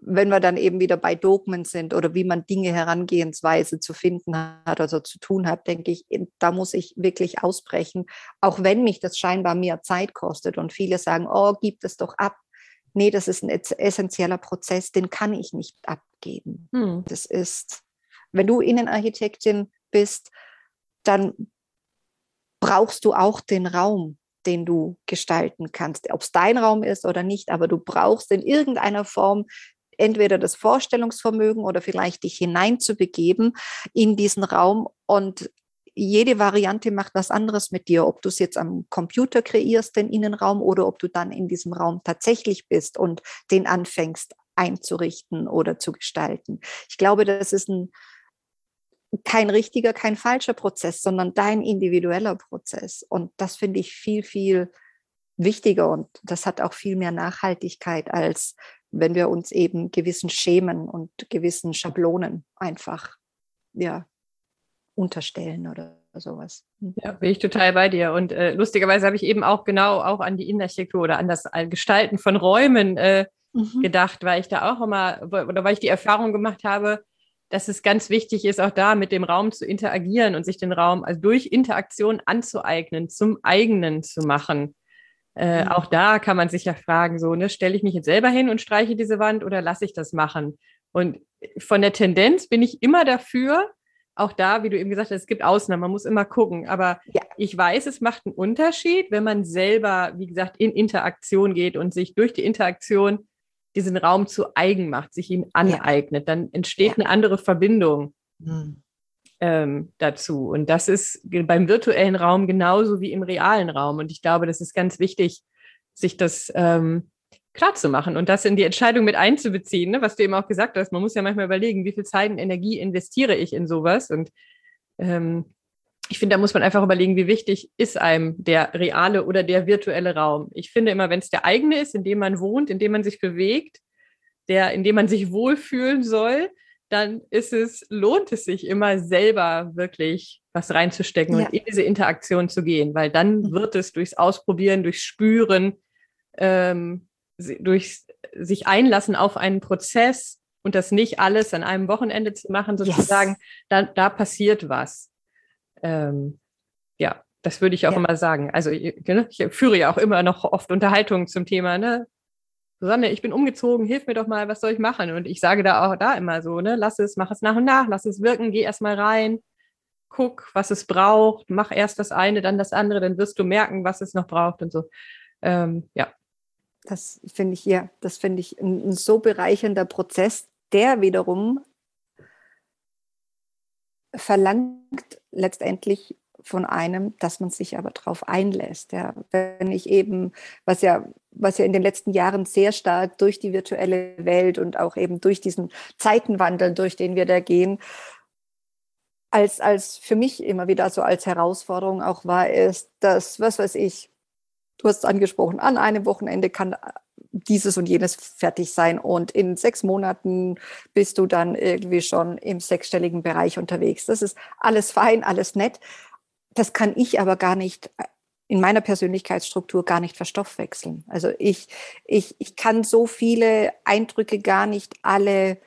wenn wir dann eben wieder bei Dogmen sind oder wie man Dinge herangehensweise zu finden hat oder zu tun hat, denke ich, da muss ich wirklich ausbrechen, auch wenn mich das scheinbar mehr Zeit kostet und viele sagen, oh, gib es doch ab. Nee, das ist ein essentieller Prozess, den kann ich nicht abgeben. Hm. Das ist wenn du Innenarchitektin bist, dann brauchst du auch den Raum, den du gestalten kannst. Ob es dein Raum ist oder nicht, aber du brauchst in irgendeiner Form entweder das Vorstellungsvermögen oder vielleicht dich hineinzubegeben in diesen Raum und jede Variante macht was anderes mit dir, ob du es jetzt am Computer kreierst, den Innenraum, oder ob du dann in diesem Raum tatsächlich bist und den anfängst einzurichten oder zu gestalten. Ich glaube, das ist ein, kein richtiger, kein falscher Prozess, sondern dein individueller Prozess. Und das finde ich viel, viel wichtiger und das hat auch viel mehr Nachhaltigkeit, als wenn wir uns eben gewissen Schemen und gewissen Schablonen einfach ja, unterstellen oder sowas. Hm. Ja, bin ich total bei dir. Und äh, lustigerweise habe ich eben auch genau auch an die Innenarchitektur oder an das Gestalten von Räumen äh, mhm. gedacht, weil ich da auch immer, oder weil ich die Erfahrung gemacht habe, dass es ganz wichtig ist, auch da mit dem Raum zu interagieren und sich den Raum also durch Interaktion anzueignen, zum eigenen zu machen. Äh, mhm. Auch da kann man sich ja fragen, so, ne, stelle ich mich jetzt selber hin und streiche diese Wand oder lasse ich das machen? Und von der Tendenz bin ich immer dafür, auch da, wie du eben gesagt hast, es gibt Ausnahmen, man muss immer gucken. Aber ja. ich weiß, es macht einen Unterschied, wenn man selber, wie gesagt, in Interaktion geht und sich durch die Interaktion diesen Raum zu eigen macht, sich ihm aneignet. Dann entsteht eine andere Verbindung mhm. ähm, dazu. Und das ist beim virtuellen Raum genauso wie im realen Raum. Und ich glaube, das ist ganz wichtig, sich das ähm, klar zu machen und das in die Entscheidung mit einzubeziehen, ne? was du eben auch gesagt hast. Man muss ja manchmal überlegen, wie viel Zeit und Energie investiere ich in sowas. Und ähm, ich finde, da muss man einfach überlegen, wie wichtig ist einem der reale oder der virtuelle Raum. Ich finde immer, wenn es der eigene ist, in dem man wohnt, in dem man sich bewegt, der, in dem man sich wohlfühlen soll, dann ist es, lohnt es sich immer selber wirklich was reinzustecken ja. und in diese Interaktion zu gehen, weil dann mhm. wird es durchs Ausprobieren, durchs Spüren, ähm, durch sich einlassen auf einen Prozess und das nicht alles an einem Wochenende zu machen, sozusagen, yes. da, da passiert was. Ähm, ja, das würde ich auch ja. immer sagen. Also ich, ne, ich, führe ja auch immer noch oft Unterhaltungen zum Thema, ne? Susanne, ich bin umgezogen, hilf mir doch mal, was soll ich machen? Und ich sage da auch da immer so, ne, lass es, mach es nach und nach, lass es wirken, geh erst mal rein, guck, was es braucht, mach erst das eine, dann das andere, dann wirst du merken, was es noch braucht und so. Ähm, ja, das finde ich, ja, das finde ich ein, ein, so bereichernder Prozess, der wiederum verlangt letztendlich von einem, dass man sich aber darauf einlässt. Ja. Wenn ich eben, was ja, was ja in den letzten Jahren sehr stark durch die virtuelle Welt und auch eben durch diesen Zeitenwandel, durch den wir da gehen, als, als für mich immer wieder so als Herausforderung auch war, ist, dass, was weiß ich, du hast es angesprochen, an einem Wochenende kann äh, dieses und jenes fertig sein und in sechs Monaten bist du dann irgendwie schon im sechsstelligen Bereich unterwegs. Das ist alles fein, alles nett. Das kann ich aber gar nicht äh, in meiner Persönlichkeitsstruktur gar nicht verstoffwechseln. Also ich, ich, ich kann so viele Eindrücke gar nicht alle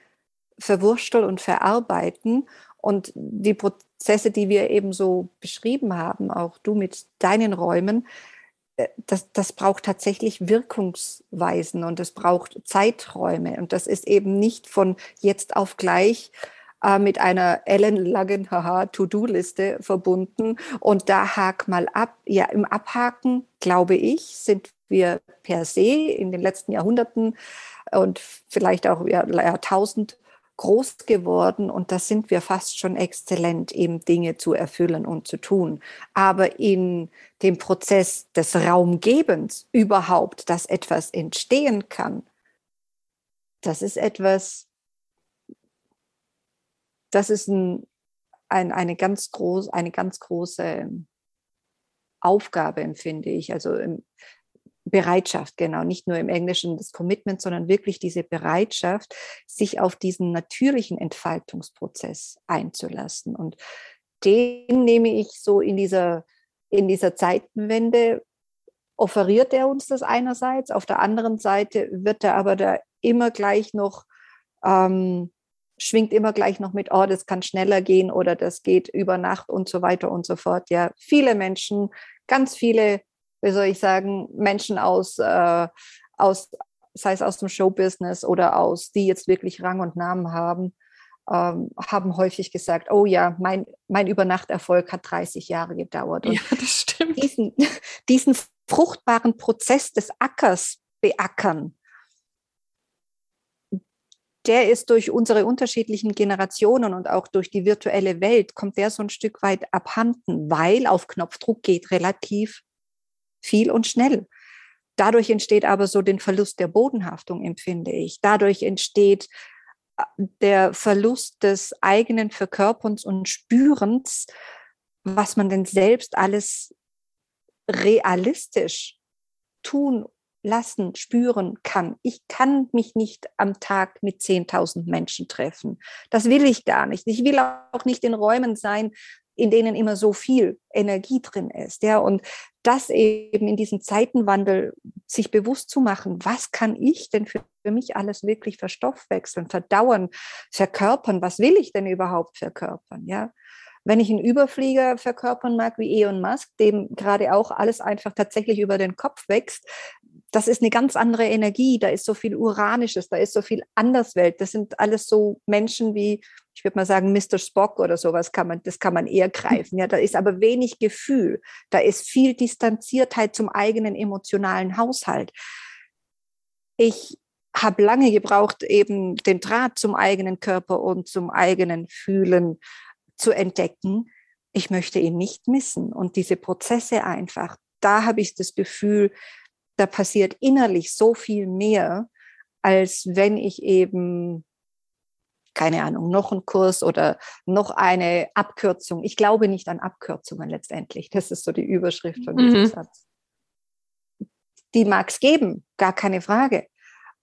verwursteln und verarbeiten. Und die Prozesse, die wir eben so beschrieben haben, auch du mit deinen Räumen, das, das braucht tatsächlich Wirkungsweisen und es braucht Zeiträume. Und das ist eben nicht von jetzt auf gleich äh, mit einer ellenlangen To-Do-Liste verbunden. Und da hak mal ab. Ja, im Abhaken, glaube ich, sind wir per se in den letzten Jahrhunderten und vielleicht auch Jahrtausend groß geworden und da sind wir fast schon exzellent, eben Dinge zu erfüllen und zu tun. Aber in dem Prozess des Raumgebens überhaupt, dass etwas entstehen kann, das ist etwas, das ist ein, ein, eine, ganz groß, eine ganz große Aufgabe, empfinde ich. Also Bereitschaft, genau, nicht nur im Englischen das Commitment, sondern wirklich diese Bereitschaft, sich auf diesen natürlichen Entfaltungsprozess einzulassen. Und den nehme ich so in dieser, in dieser Zeitenwende, offeriert er uns das einerseits, auf der anderen Seite wird er aber da immer gleich noch, ähm, schwingt immer gleich noch mit, oh, das kann schneller gehen oder das geht über Nacht und so weiter und so fort. Ja, viele Menschen, ganz viele wie soll ich sagen, Menschen aus, äh, aus sei es aus dem Showbusiness oder aus, die jetzt wirklich Rang und Namen haben, ähm, haben häufig gesagt, oh ja, mein, mein Übernachterfolg hat 30 Jahre gedauert. Und ja, das stimmt. Diesen, diesen fruchtbaren Prozess des Ackers beackern, der ist durch unsere unterschiedlichen Generationen und auch durch die virtuelle Welt, kommt der so ein Stück weit abhanden, weil auf Knopfdruck geht relativ viel und schnell. Dadurch entsteht aber so den Verlust der Bodenhaftung, empfinde ich. Dadurch entsteht äh, der Verlust des eigenen Verkörperns und Spürens, was man denn selbst alles realistisch tun lassen, spüren kann. Ich kann mich nicht am Tag mit 10.000 Menschen treffen. Das will ich gar nicht. Ich will auch nicht in Räumen sein, in denen immer so viel Energie drin ist. Ja, und das eben in diesem Zeitenwandel sich bewusst zu machen, was kann ich denn für, mich alles wirklich verstoffwechseln, verdauern, verkörpern? Was will ich denn überhaupt verkörpern? Ja, wenn ich einen Überflieger verkörpern mag wie Elon Musk, dem gerade auch alles einfach tatsächlich über den Kopf wächst, das ist eine ganz andere Energie, da ist so viel Uranisches, da ist so viel Anderswelt. Das sind alles so Menschen wie, ich würde mal sagen, Mr. Spock oder sowas kann man, das kann man eher greifen. Ja, da ist aber wenig Gefühl, da ist viel Distanziertheit zum eigenen emotionalen Haushalt. Ich habe lange gebraucht, eben den Draht zum eigenen Körper und zum eigenen Fühlen zu entdecken. Ich möchte ihn nicht missen und diese Prozesse einfach. Da habe ich das Gefühl, da passiert innerlich so viel mehr, als wenn ich eben, keine Ahnung, noch einen Kurs oder noch eine Abkürzung. Ich glaube nicht an Abkürzungen letztendlich. Das ist so die Überschrift von diesem mhm. Satz. Die mag es geben, gar keine Frage.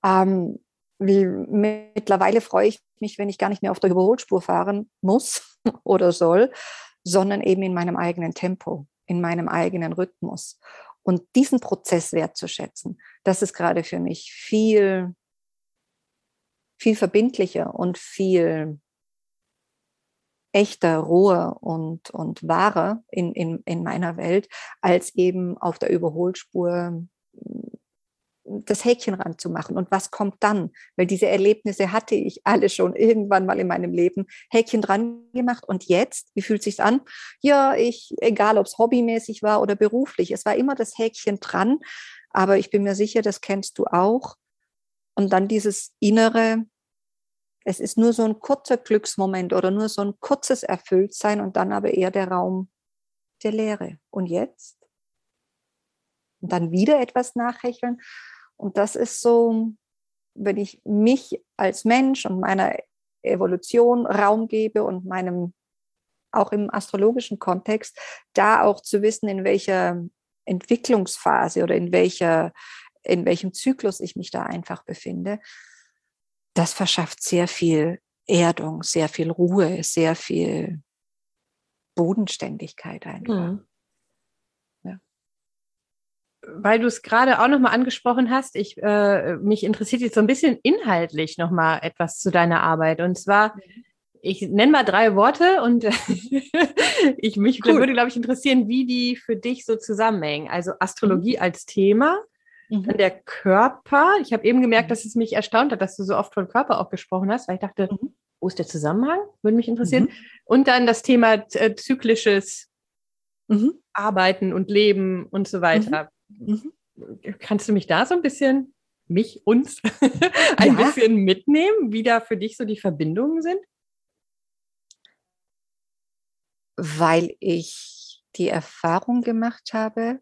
Ähm, mittlerweile freue ich mich, wenn ich gar nicht mehr auf der Überholspur fahren muss oder soll, sondern eben in meinem eigenen Tempo, in meinem eigenen Rhythmus. Und diesen Prozess wertzuschätzen, das ist gerade für mich viel, viel verbindlicher und viel echter, roher und, und wahrer in, in, in meiner Welt, als eben auf der Überholspur das Häkchen ranzumachen. Und was kommt dann? Weil diese Erlebnisse hatte ich alle schon irgendwann mal in meinem Leben. Häkchen dran gemacht. Und jetzt, wie fühlt sich's an? Ja, ich, egal ob es hobbymäßig war oder beruflich, es war immer das Häkchen dran. Aber ich bin mir sicher, das kennst du auch. Und dann dieses innere, es ist nur so ein kurzer Glücksmoment oder nur so ein kurzes Erfülltsein und dann aber eher der Raum der Leere. Und jetzt? Und dann wieder etwas nachhecheln. Und das ist so, wenn ich mich als Mensch und meiner Evolution Raum gebe und meinem, auch im astrologischen Kontext, da auch zu wissen, in welcher Entwicklungsphase oder in welcher, in welchem Zyklus ich mich da einfach befinde, das verschafft sehr viel Erdung, sehr viel Ruhe, sehr viel Bodenständigkeit einfach. Mhm weil du es gerade auch nochmal angesprochen hast, ich, äh, mich interessiert jetzt so ein bisschen inhaltlich nochmal etwas zu deiner Arbeit. Und zwar, ich nenne mal drei Worte und ich mich cool. würde, glaube ich, interessieren, wie die für dich so zusammenhängen. Also Astrologie mhm. als Thema, mhm. dann der Körper. Ich habe eben gemerkt, mhm. dass es mich erstaunt hat, dass du so oft von Körper auch gesprochen hast, weil ich dachte, mhm. wo ist der Zusammenhang? Würde mich interessieren. Mhm. Und dann das Thema äh, zyklisches mhm. Arbeiten und Leben und so weiter. Mhm. Kannst du mich da so ein bisschen, mich, uns, ein ja. bisschen mitnehmen, wie da für dich so die Verbindungen sind? Weil ich die Erfahrung gemacht habe,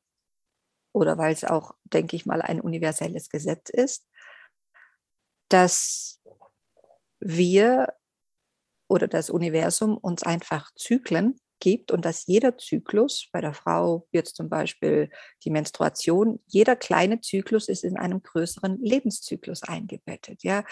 oder weil es auch, denke ich mal, ein universelles Gesetz ist, dass wir oder das Universum uns einfach Zyklen gibt und dass jeder Zyklus, bei der Frau jetzt zum Beispiel die Menstruation, jeder kleine Zyklus ist in einem größeren Lebenszyklus eingebettet. Ja,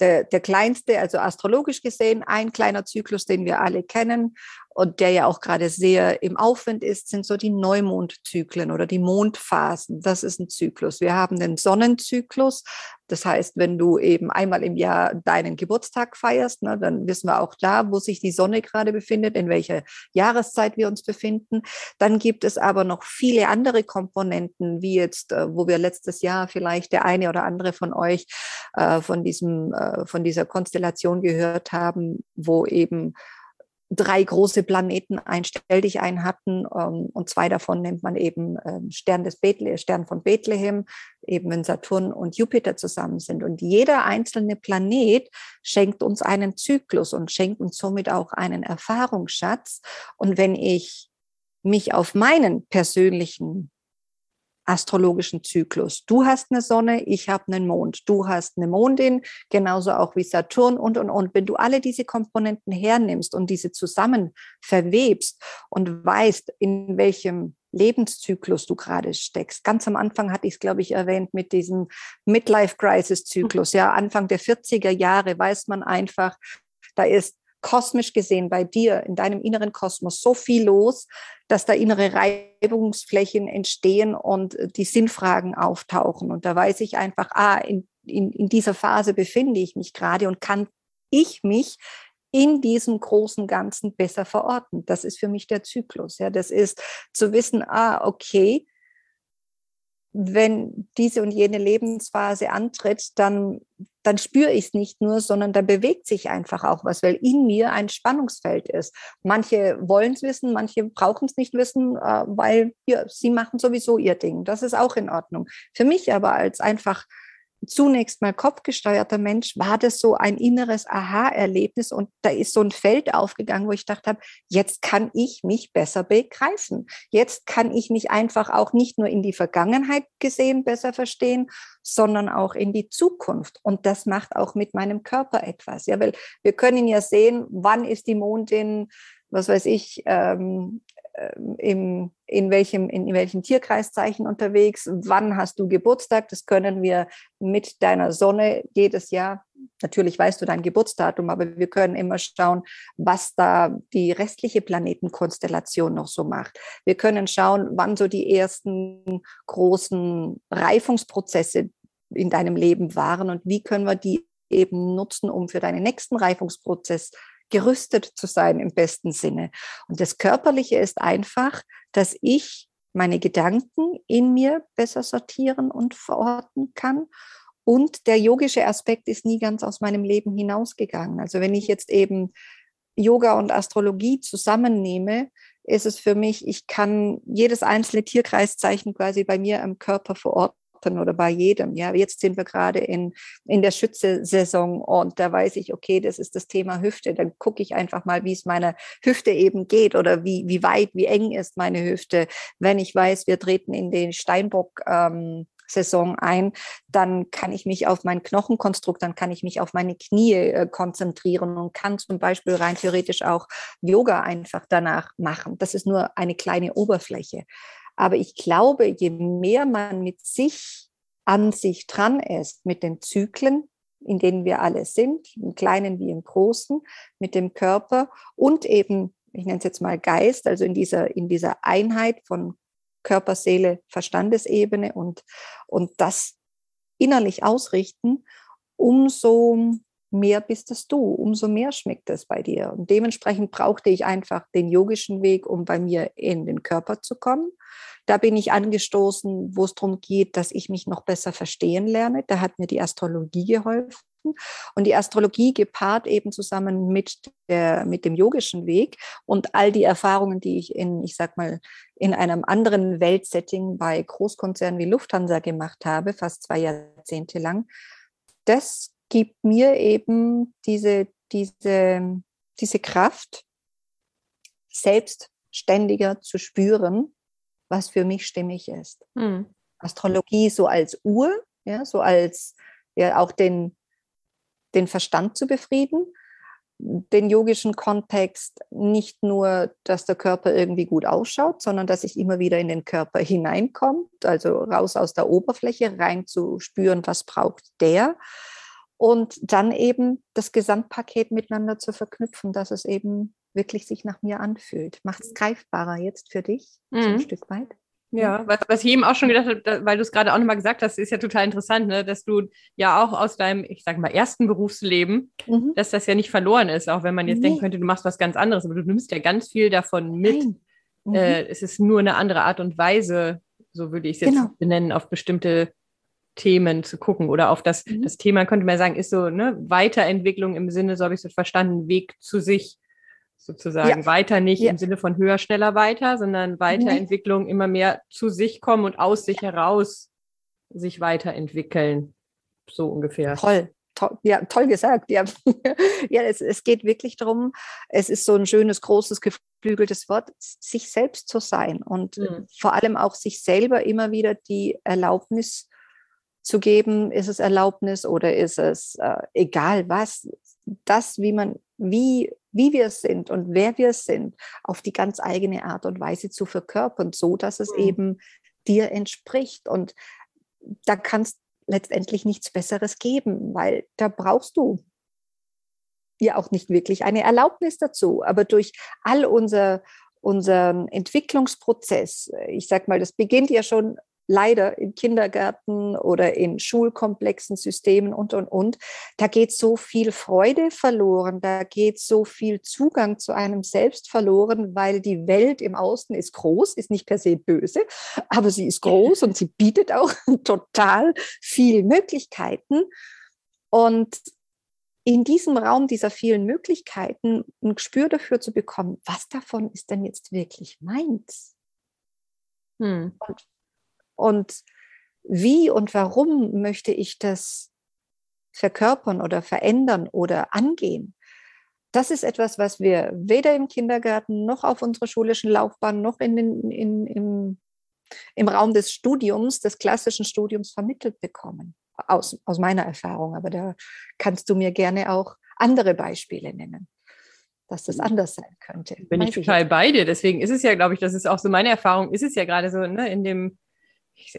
der, der kleinste, also astrologisch gesehen, ein kleiner Zyklus, den wir alle kennen, und der ja auch gerade sehr im Aufwind ist, sind so die Neumondzyklen oder die Mondphasen. Das ist ein Zyklus. Wir haben den Sonnenzyklus. Das heißt, wenn du eben einmal im Jahr deinen Geburtstag feierst, ne, dann wissen wir auch da, wo sich die Sonne gerade befindet, in welcher Jahreszeit wir uns befinden. Dann gibt es aber noch viele andere Komponenten, wie jetzt, äh, wo wir letztes Jahr vielleicht der eine oder andere von euch äh, von diesem, äh, von dieser Konstellation gehört haben, wo eben drei große Planeten ein Stell dich ein hatten ähm, und zwei davon nennt man eben ähm, Stern des Bethle Stern von Bethlehem, eben wenn Saturn und Jupiter zusammen sind. Und jeder einzelne Planet schenkt uns einen Zyklus und schenkt uns somit auch einen Erfahrungsschatz. Und wenn ich mich auf meinen persönlichen astrologischen Zyklus. Du hast eine Sonne, ich habe einen Mond. Du hast eine Mondin, genauso auch wie Saturn und, und, und. Wenn du alle diese Komponenten hernimmst und diese zusammen verwebst und weißt, in welchem Lebenszyklus du gerade steckst. Ganz am Anfang hatte ich es, glaube ich, erwähnt mit diesem Midlife-Crisis-Zyklus. Ja, Anfang der 40er Jahre weiß man einfach, da ist kosmisch gesehen bei dir in deinem inneren Kosmos so viel los, dass da innere Reibungsflächen entstehen und die Sinnfragen auftauchen. Und da weiß ich einfach, ah, in, in, in dieser Phase befinde ich mich gerade und kann ich mich in diesem großen Ganzen besser verorten. Das ist für mich der Zyklus. Ja, das ist zu wissen, ah, okay, wenn diese und jene Lebensphase antritt, dann, dann spüre ich es nicht nur, sondern da bewegt sich einfach auch was, weil in mir ein Spannungsfeld ist. Manche wollen es wissen, manche brauchen es nicht wissen, äh, weil ja, sie machen sowieso ihr Ding. Das ist auch in Ordnung. Für mich aber als einfach zunächst mal kopfgesteuerter Mensch, war das so ein inneres Aha-Erlebnis und da ist so ein Feld aufgegangen, wo ich dachte habe, jetzt kann ich mich besser begreifen. Jetzt kann ich mich einfach auch nicht nur in die Vergangenheit gesehen besser verstehen, sondern auch in die Zukunft. Und das macht auch mit meinem Körper etwas. Ja, weil wir können ja sehen, wann ist die Mondin, was weiß ich, ähm, im, in, welchem, in welchem Tierkreiszeichen unterwegs, wann hast du Geburtstag, das können wir mit deiner Sonne jedes Jahr, natürlich weißt du dein Geburtsdatum, aber wir können immer schauen, was da die restliche Planetenkonstellation noch so macht. Wir können schauen, wann so die ersten großen Reifungsprozesse in deinem Leben waren und wie können wir die eben nutzen, um für deinen nächsten Reifungsprozess gerüstet zu sein im besten Sinne. Und das Körperliche ist einfach, dass ich meine Gedanken in mir besser sortieren und verorten kann. Und der yogische Aspekt ist nie ganz aus meinem Leben hinausgegangen. Also wenn ich jetzt eben Yoga und Astrologie zusammennehme, ist es für mich, ich kann jedes einzelne Tierkreiszeichen quasi bei mir im Körper verorten Partnern oder bei jedem. Ja, jetzt sind wir gerade in, in der Schütze-Saison und da weiß ich, okay, das ist das Thema Hüfte. Dann gucke ich einfach mal, wie es meiner Hüfte eben geht oder wie, wie weit, wie eng ist meine Hüfte. Wenn ich weiß, wir treten in den Steinbock, ähm, Saison ein, dann kann ich mich auf mein Knochenkonstrukt, dann kann ich mich auf meine Knie äh, konzentrieren und kann zum Beispiel rein theoretisch auch Yoga einfach danach machen. Das ist nur eine kleine Oberfläche. Aber ich glaube, je mehr man mit sich an sich dran ist, mit den Zyklen, in denen wir alle sind, im Kleinen wie im Großen, mit dem Körper und eben, ich nenne es jetzt mal Geist, also in dieser, in dieser Einheit von Körper, Seele, Verstandesebene und, und das innerlich ausrichten, umso mehr bist es du, umso mehr schmeckt es bei dir. Und dementsprechend brauchte ich einfach den yogischen Weg, um bei mir in den Körper zu kommen. Da bin ich angestoßen, wo es darum geht, dass ich mich noch besser verstehen lerne. Da hat mir die Astrologie geholfen. Und die Astrologie gepaart eben zusammen mit, der, mit dem yogischen Weg und all die Erfahrungen, die ich in, ich sag mal, in einem anderen Weltsetting bei Großkonzernen wie Lufthansa gemacht habe, fast zwei Jahrzehnte lang, das gibt mir eben diese, diese, diese Kraft, selbstständiger zu spüren, was für mich stimmig ist. Mhm. Astrologie so als Uhr, ja, so als ja auch den, den Verstand zu befrieden, den yogischen Kontext nicht nur, dass der Körper irgendwie gut ausschaut, sondern dass ich immer wieder in den Körper hineinkomme, also raus aus der Oberfläche, rein zu spüren, was braucht der und dann eben das Gesamtpaket miteinander zu verknüpfen, dass es eben wirklich sich nach mir anfühlt. Macht es greifbarer jetzt für dich, mhm. so ein mhm. Stück weit. Ja, was, was ich eben auch schon gedacht habe, weil du es gerade auch nochmal gesagt hast, ist ja total interessant, ne, dass du ja auch aus deinem, ich sag mal, ersten Berufsleben, mhm. dass das ja nicht verloren ist, auch wenn man jetzt nee. denken könnte, du machst was ganz anderes, aber du nimmst ja ganz viel davon mit. Mhm. Äh, es ist nur eine andere Art und Weise, so würde ich es jetzt genau. benennen, auf bestimmte Themen zu gucken oder auf das, mhm. das Thema könnte man sagen, ist so ne, Weiterentwicklung im Sinne, so habe ich es verstanden, Weg zu sich sozusagen. Ja. Weiter nicht ja. im Sinne von höher, schneller weiter, sondern Weiterentwicklung, nee. immer mehr zu sich kommen und aus sich heraus sich weiterentwickeln. So ungefähr. Toll. Toll, ja, toll gesagt. Ja, ja es, es geht wirklich darum, es ist so ein schönes, großes, geflügeltes Wort, sich selbst zu sein und mhm. vor allem auch sich selber immer wieder die Erlaubnis zu geben, ist es Erlaubnis oder ist es äh, egal was, das, wie man wie, wie wir sind und wer wir sind, auf die ganz eigene Art und Weise zu verkörpern, so dass es mhm. eben dir entspricht. Und da kannst letztendlich nichts Besseres geben, weil da brauchst du ja auch nicht wirklich eine Erlaubnis dazu. Aber durch all unser, unseren Entwicklungsprozess, ich sag mal, das beginnt ja schon leider in Kindergärten oder in schulkomplexen Systemen und, und, und. Da geht so viel Freude verloren, da geht so viel Zugang zu einem selbst verloren, weil die Welt im Außen ist groß, ist nicht per se böse, aber sie ist groß und sie bietet auch total viel Möglichkeiten. Und in diesem Raum dieser vielen Möglichkeiten ein Gespür dafür zu bekommen, was davon ist denn jetzt wirklich meins? Hm. Und und wie und warum möchte ich das verkörpern oder verändern oder angehen? Das ist etwas, was wir weder im Kindergarten noch auf unserer schulischen Laufbahn noch in den, in, im, im Raum des Studiums, des klassischen Studiums vermittelt bekommen. Aus, aus meiner Erfahrung. Aber da kannst du mir gerne auch andere Beispiele nennen dass das anders sein könnte. Bin ich total ich bei dir. Deswegen ist es ja, glaube ich, das ist auch so meine Erfahrung, ist es ja gerade so, ne, in dem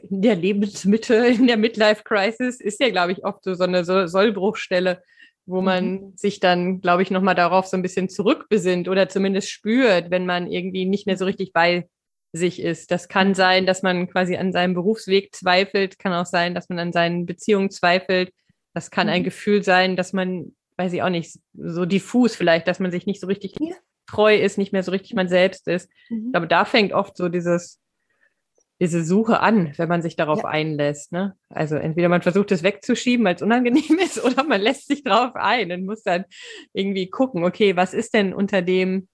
in der Lebensmitte, in der Midlife-Crisis ist ja, glaube ich, oft so, so eine Sollbruchstelle, wo man mhm. sich dann, glaube ich, nochmal darauf so ein bisschen zurückbesinnt oder zumindest spürt, wenn man irgendwie nicht mehr so richtig bei sich ist. Das kann sein, dass man quasi an seinem Berufsweg zweifelt, kann auch sein, dass man an seinen Beziehungen zweifelt. Das kann ein mhm. Gefühl sein, dass man, weiß ich auch nicht, so diffus vielleicht, dass man sich nicht so richtig ja. treu ist, nicht mehr so richtig man selbst ist. Mhm. Ich glaube, da fängt oft so dieses diese Suche an, wenn man sich darauf ja. einlässt. Ne? Also entweder man versucht es wegzuschieben, weil es unangenehm ist, oder man lässt sich darauf ein und muss dann irgendwie gucken, okay, was ist denn unter dem,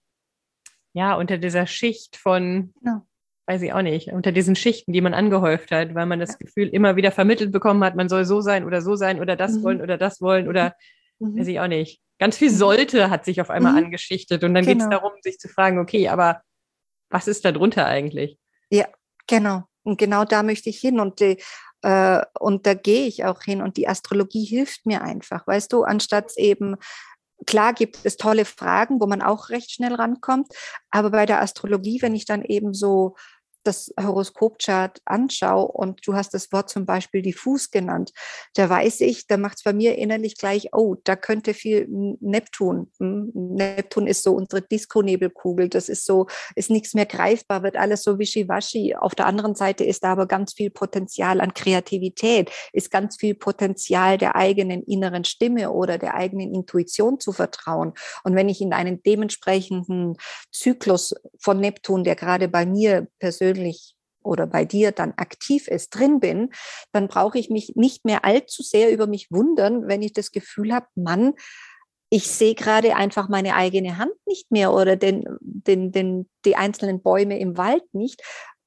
ja, unter dieser Schicht von, ja. weiß ich auch nicht, unter diesen Schichten, die man angehäuft hat, weil man das ja. Gefühl immer wieder vermittelt bekommen hat, man soll so sein oder so sein oder das mhm. wollen oder das wollen oder mhm. weiß ich auch nicht. Ganz viel mhm. sollte hat sich auf einmal mhm. angeschichtet und dann genau. geht es darum, sich zu fragen, okay, aber was ist da drunter eigentlich? Ja, Genau. Und genau da möchte ich hin und die, äh, und da gehe ich auch hin und die Astrologie hilft mir einfach, weißt du, anstatt eben Klar gibt es tolle Fragen, wo man auch recht schnell rankommt, aber bei der Astrologie, wenn ich dann eben so das Horoskopchart anschaue und du hast das Wort zum Beispiel diffus genannt, da weiß ich, da macht es bei mir innerlich gleich, oh, da könnte viel Neptun. Hm, Neptun ist so unsere Disco-Nebelkugel, das ist so, ist nichts mehr greifbar, wird alles so wischiwaschi. Auf der anderen Seite ist da aber ganz viel Potenzial an Kreativität, ist ganz viel Potenzial der eigenen inneren Stimme oder der eigenen Intuition zu vertrauen. Und wenn ich in einen dementsprechenden Zyklus von Neptun, der gerade bei mir persönlich persönlich oder bei dir dann aktiv ist, drin bin, dann brauche ich mich nicht mehr allzu sehr über mich wundern, wenn ich das Gefühl habe, Mann, ich sehe gerade einfach meine eigene Hand nicht mehr oder den, den, den, die einzelnen Bäume im Wald nicht,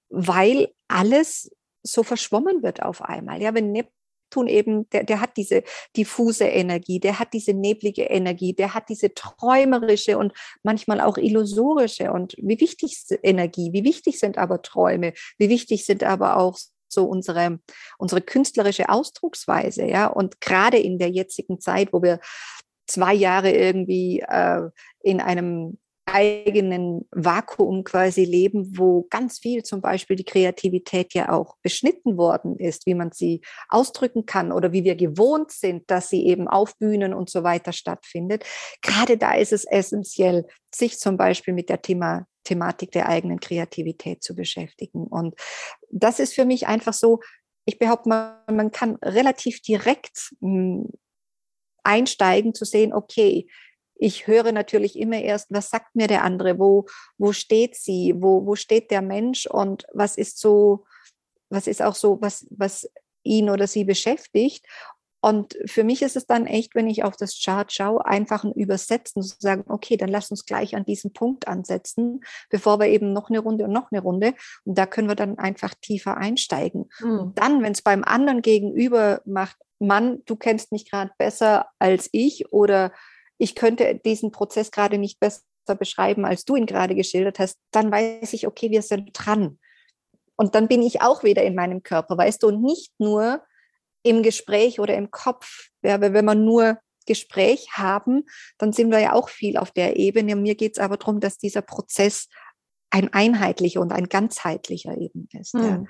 weil alles so verschwommen wird auf einmal. Ja, wenn Neptun eben, der, der hat diese diffuse Energie, der hat diese neblige Energie, der hat diese träumerische und manchmal auch illusorische und wie wichtig ist Energie, wie wichtig sind aber Träume, wie wichtig sind aber auch so unsere, unsere künstlerische Ausdrucksweise, ja. Und gerade in der jetzigen Zeit, wo wir zwei Jahre irgendwie äh, in einem eigenen Vakuum quasi leben, wo ganz viel zum Beispiel die Kreativität ja auch beschnitten worden ist, wie man sie ausdrücken kann oder wie wir gewohnt sind, dass sie eben auf Bühnen und so weiter stattfindet. Gerade da ist es essentiell, sich zum Beispiel mit der Thema, Thematik der eigenen Kreativität zu beschäftigen. Und das ist für mich einfach so, ich behaupte mal, man kann relativ direkt hm, einsteigen zu sehen, okay, ich höre natürlich immer erst, was sagt mir der andere, wo, wo steht sie, wo, wo steht der Mensch und was ist so, was ist auch so, was, was ihn oder sie beschäftigt. Und für mich ist es dann echt, wenn ich auf das Chart schaue, einfach ein Übersetzen, zu sagen, okay, dann lass uns gleich an diesem Punkt ansetzen, bevor wir eben noch eine Runde und noch eine Runde. Und da können wir dann einfach tiefer einsteigen. Mhm. Und dann, wenn es beim anderen gegenüber macht, Mann, du kennst mich gerade besser als ich oder ich könnte diesen Prozess gerade nicht besser beschreiben, als du ihn gerade geschildert hast, dann weiß ich, okay, wir sind dran. Und dann bin ich auch wieder in meinem Körper, weißt du, und nicht nur im Gespräch oder im Kopf. Ja, wenn man nur Gespräch haben, dann sind wir ja auch viel auf der Ebene. Mir geht es aber darum, dass dieser Prozess ein einheitlicher und ein ganzheitlicher eben ist. Mhm. Ja.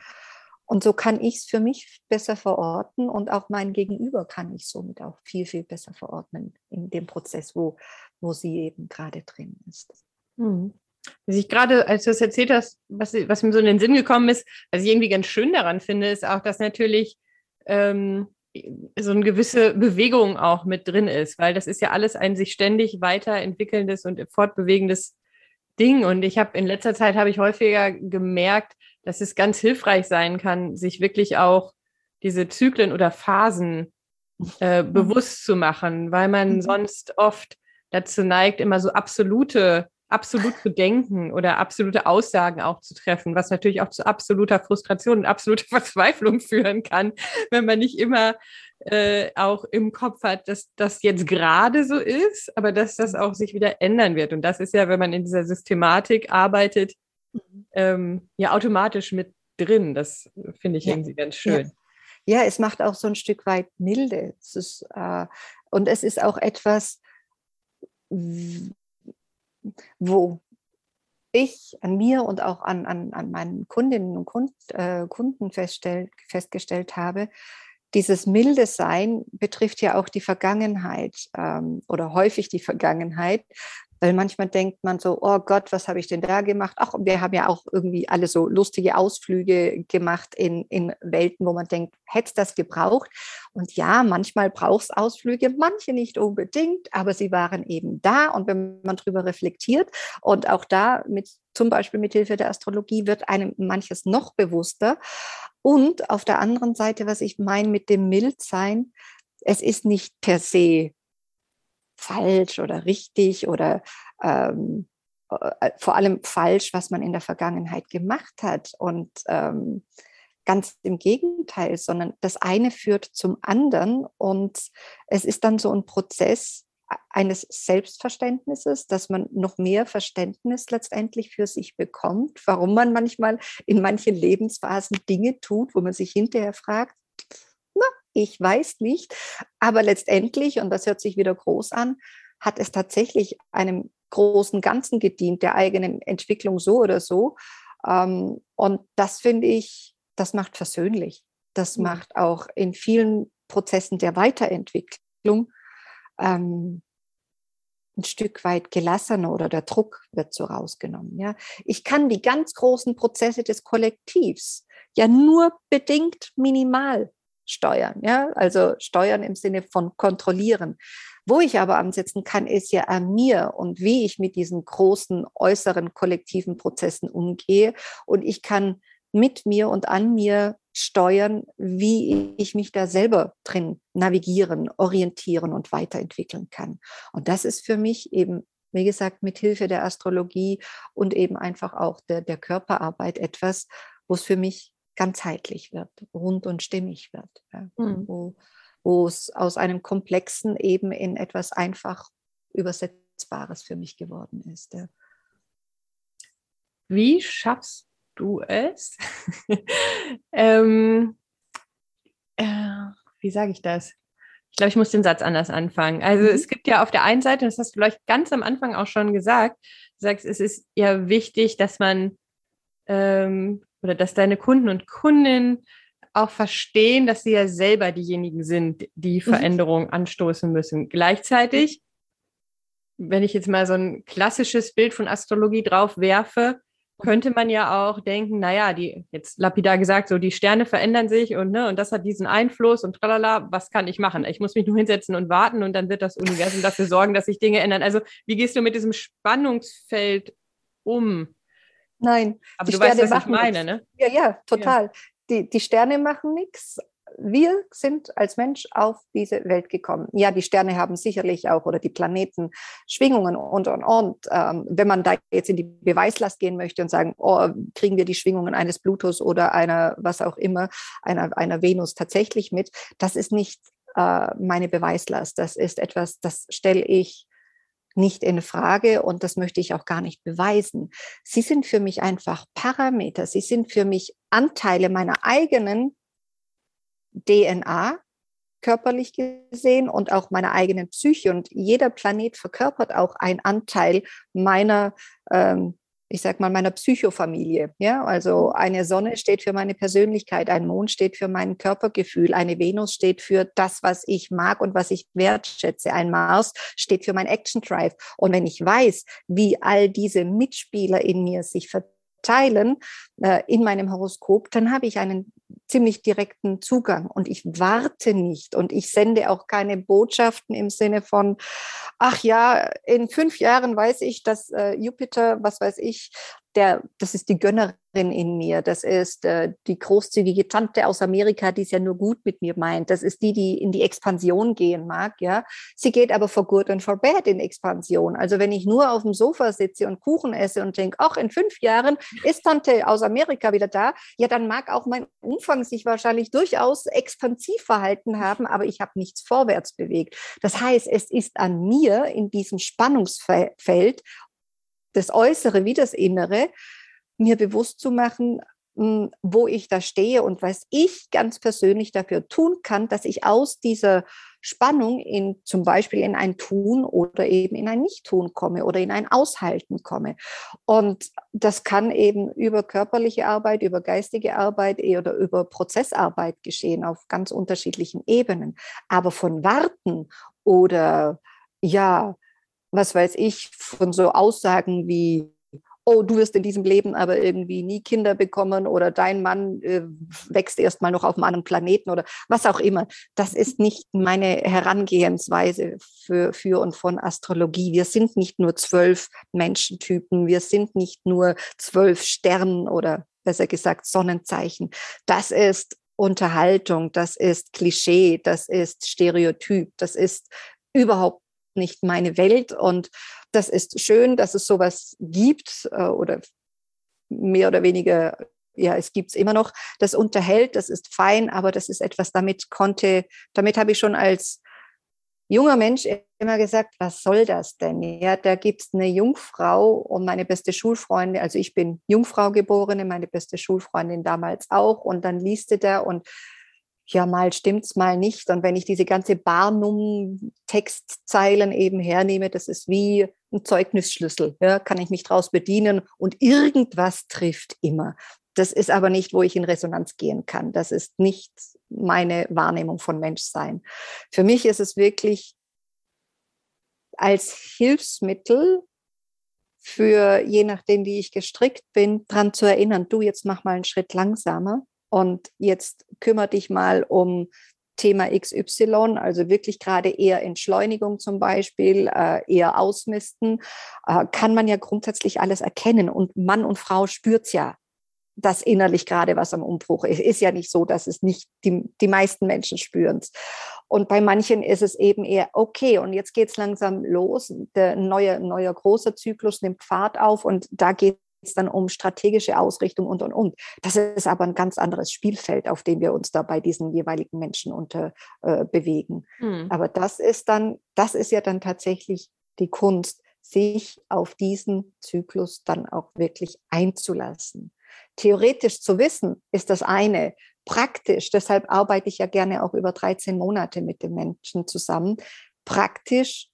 Und so kann ich es für mich besser verorten und auch mein Gegenüber kann ich somit auch viel, viel besser verordnen in dem Prozess, wo, wo sie eben gerade drin ist. Mhm. Was ich gerade, als du das erzählt hast, was, was mir so in den Sinn gekommen ist, was ich irgendwie ganz schön daran finde, ist auch, dass natürlich ähm, so eine gewisse Bewegung auch mit drin ist, weil das ist ja alles ein sich ständig weiterentwickelndes und fortbewegendes Ding. Und ich habe in letzter Zeit habe ich häufiger gemerkt, dass es ganz hilfreich sein kann, sich wirklich auch diese Zyklen oder Phasen äh, mhm. bewusst zu machen, weil man mhm. sonst oft dazu neigt, immer so absolute absolut zu denken oder absolute Aussagen auch zu treffen, was natürlich auch zu absoluter Frustration und absoluter Verzweiflung führen kann, wenn man nicht immer äh, auch im Kopf hat, dass das jetzt gerade so ist, aber dass das auch sich wieder ändern wird. Und das ist ja, wenn man in dieser Systematik arbeitet, mhm. ähm, ja automatisch mit drin. Das finde ich ja. irgendwie ganz schön. Ja. ja. es macht auch so ein Stück weit milde. Es ist, äh, und es ist auch etwas, wo ich an mir und auch an, an, an meinen Kundinnen und Kunden, äh, Kunden festgestellt habe, dieses milde Sein betrifft ja auch die Vergangenheit ähm, oder häufig die Vergangenheit, weil manchmal denkt man so, oh Gott, was habe ich denn da gemacht? Ach, wir haben ja auch irgendwie alle so lustige Ausflüge gemacht in, in Welten, wo man denkt, hätte es das gebraucht? Und ja, manchmal braucht es Ausflüge, manche nicht unbedingt, aber sie waren eben da. Und wenn man darüber reflektiert und auch da mit zum Beispiel mit Hilfe der Astrologie wird einem manches noch bewusster. Und auf der anderen Seite, was ich meine mit dem Mildsein, es ist nicht per se falsch oder richtig oder ähm, äh, vor allem falsch, was man in der Vergangenheit gemacht hat. Und ähm, ganz im Gegenteil, sondern das eine führt zum anderen und es ist dann so ein Prozess eines Selbstverständnisses, dass man noch mehr Verständnis letztendlich für sich bekommt, warum man manchmal in manchen Lebensphasen Dinge tut, wo man sich hinterher fragt, ich weiß nicht. Aber letztendlich, und das hört sich wieder groß an, hat es tatsächlich einem großen Ganzen gedient, der eigenen Entwicklung so oder so. Ähm, und das finde ich, das macht versöhnlich. Das mhm. macht auch in vielen Prozessen der Weiterentwicklung ähm, ein Stück weit gelassener oder der Druck wird so rausgenommen. Ja. Ich kann die ganz großen Prozesse des Kollektivs ja nur bedingt minimal steuern, ja, also steuern im Sinne von kontrollieren. Wo ich aber ansetzen kann, ist ja an mir und wie ich mit diesen großen äußeren kollektiven Prozessen umgehe. Und ich kann mit mir und an mir steuern, wie ich mich da selber drin navigieren, orientieren und weiterentwickeln kann. Und das ist für mich eben, wie gesagt, mit Hilfe der Astrologie und eben einfach auch der, der Körperarbeit etwas, wo es für mich ganzheitlich wird, rund und stimmig wird, ja, mhm. wo, wo es aus einem Komplexen eben in etwas einfach Übersetzbares für mich geworden ist. Ja. Wie schaffst du es? ähm, äh, wie sage ich das? Ich glaube, ich muss den Satz anders anfangen. Also mhm. es gibt ja auf der einen Seite, das hast du vielleicht ganz am Anfang auch schon gesagt, du sagst, es ist ja wichtig, dass man ähm, oder dass deine Kunden und Kundinnen auch verstehen, dass sie ja selber diejenigen sind, die mhm. Veränderungen anstoßen müssen. Gleichzeitig, wenn ich jetzt mal so ein klassisches Bild von Astrologie drauf werfe, könnte man ja auch denken, naja, die, jetzt lapidar gesagt, so die Sterne verändern sich und, ne, und das hat diesen Einfluss und tralala, was kann ich machen? Ich muss mich nur hinsetzen und warten und dann wird das Universum dafür sorgen, dass sich Dinge ändern. Also, wie gehst du mit diesem Spannungsfeld um? Nein. Aber du Sterne weißt, was ich meine, ne? Ja, ja, total. Ja. Die, die Sterne machen nichts. Wir sind als Mensch auf diese Welt gekommen. Ja, die Sterne haben sicherlich auch oder die Planeten Schwingungen und und und. Ähm, wenn man da jetzt in die Beweislast gehen möchte und sagen, oh, kriegen wir die Schwingungen eines Plutos oder einer, was auch immer, einer, einer Venus tatsächlich mit, das ist nicht äh, meine Beweislast. Das ist etwas, das stelle ich nicht in Frage und das möchte ich auch gar nicht beweisen. Sie sind für mich einfach Parameter. Sie sind für mich Anteile meiner eigenen DNA, körperlich gesehen und auch meiner eigenen Psyche. Und jeder Planet verkörpert auch einen Anteil meiner ähm, ich sag mal, meiner Psychofamilie. Ja, also eine Sonne steht für meine Persönlichkeit, ein Mond steht für mein Körpergefühl, eine Venus steht für das, was ich mag und was ich wertschätze, ein Mars steht für mein Action Drive. Und wenn ich weiß, wie all diese Mitspieler in mir sich verteilen äh, in meinem Horoskop, dann habe ich einen ziemlich direkten Zugang. Und ich warte nicht. Und ich sende auch keine Botschaften im Sinne von, ach ja, in fünf Jahren weiß ich, dass äh, Jupiter, was weiß ich, der, das ist die Gönnerin in mir, das ist äh, die großzügige Tante aus Amerika, die es ja nur gut mit mir meint, das ist die, die in die Expansion gehen mag, ja. Sie geht aber for good and for bad in Expansion. Also wenn ich nur auf dem Sofa sitze und Kuchen esse und denke, ach, in fünf Jahren ist Tante aus Amerika wieder da, ja, dann mag auch mein Umfang sich wahrscheinlich durchaus expansiv verhalten haben, aber ich habe nichts vorwärts bewegt. Das heißt, es ist an mir in diesem Spannungsfeld das Äußere wie das Innere, mir bewusst zu machen, hm, wo ich da stehe und was ich ganz persönlich dafür tun kann, dass ich aus dieser Spannung in zum Beispiel in ein Tun oder eben in ein Nicht-Tun komme oder in ein Aushalten komme. Und das kann eben über körperliche Arbeit, über geistige Arbeit oder über Prozessarbeit geschehen auf ganz unterschiedlichen Ebenen. Aber von Warten oder ja, was weiß ich, von so Aussagen wie, oh, du wirst in diesem Leben aber irgendwie nie Kinder bekommen oder dein Mann äh, wächst erst mal noch auf einem anderen Planeten oder was auch immer. Das ist nicht meine Herangehensweise für, für und von Astrologie. Wir sind nicht nur zwölf Menschentypen, wir sind nicht nur zwölf Sternen oder besser gesagt Sonnenzeichen. Das ist Unterhaltung, das ist Klischee, das ist Stereotyp, das ist überhaupt nicht meine Welt. Und das ist schön, dass es sowas gibt äh, oder mehr oder weniger, ja, es gibt es immer noch. Das unterhält, das ist fein, aber das ist etwas, damit konnte, damit habe ich schon als junger Mensch immer gesagt, was soll das denn? Ja, da gibt es eine Jungfrau und meine beste Schulfreundin, also ich bin Jungfrau geborene, meine beste Schulfreundin damals auch und dann liest du da und ja, mal stimmt's, mal nicht. Und wenn ich diese ganze Barnum-Textzeilen eben hernehme, das ist wie ein Zeugnisschlüssel, ja, kann ich mich draus bedienen und irgendwas trifft immer. Das ist aber nicht, wo ich in Resonanz gehen kann. Das ist nicht meine Wahrnehmung von Menschsein. Für mich ist es wirklich als Hilfsmittel für je nachdem, wie ich gestrickt bin, dran zu erinnern, du jetzt mach mal einen Schritt langsamer und jetzt kümmere dich mal um Thema XY, also wirklich gerade eher Entschleunigung zum Beispiel, äh, eher Ausmisten, äh, kann man ja grundsätzlich alles erkennen. Und Mann und Frau spürt ja, dass innerlich gerade was am Umbruch ist. Ist ja nicht so, dass es nicht die, die meisten Menschen spüren. Und bei manchen ist es eben eher, okay, und jetzt geht es langsam los. Der neue, neuer großer Zyklus nimmt Fahrt auf und da geht es dann um strategische Ausrichtung und, und, und. Das ist aber ein ganz anderes Spielfeld, auf dem wir uns da bei diesen jeweiligen Menschen unter äh, bewegen. Hm. Aber das ist dann, das ist ja dann tatsächlich die Kunst, sich auf diesen Zyklus dann auch wirklich einzulassen. Theoretisch zu wissen ist das eine. Praktisch, deshalb arbeite ich ja gerne auch über 13 Monate mit den Menschen zusammen. Praktisch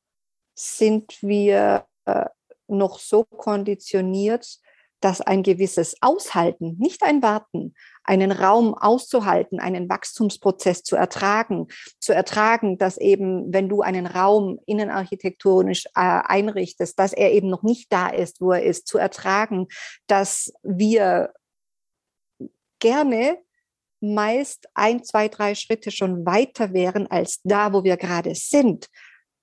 sind wir äh, noch so konditioniert, dass ein gewisses Aushalten, nicht ein Warten, einen Raum auszuhalten, einen Wachstumsprozess zu ertragen, zu ertragen, dass eben, wenn du einen Raum innenarchitektonisch äh, einrichtest, dass er eben noch nicht da ist, wo er ist, zu ertragen, dass wir gerne meist ein, zwei, drei Schritte schon weiter wären als da, wo wir gerade sind.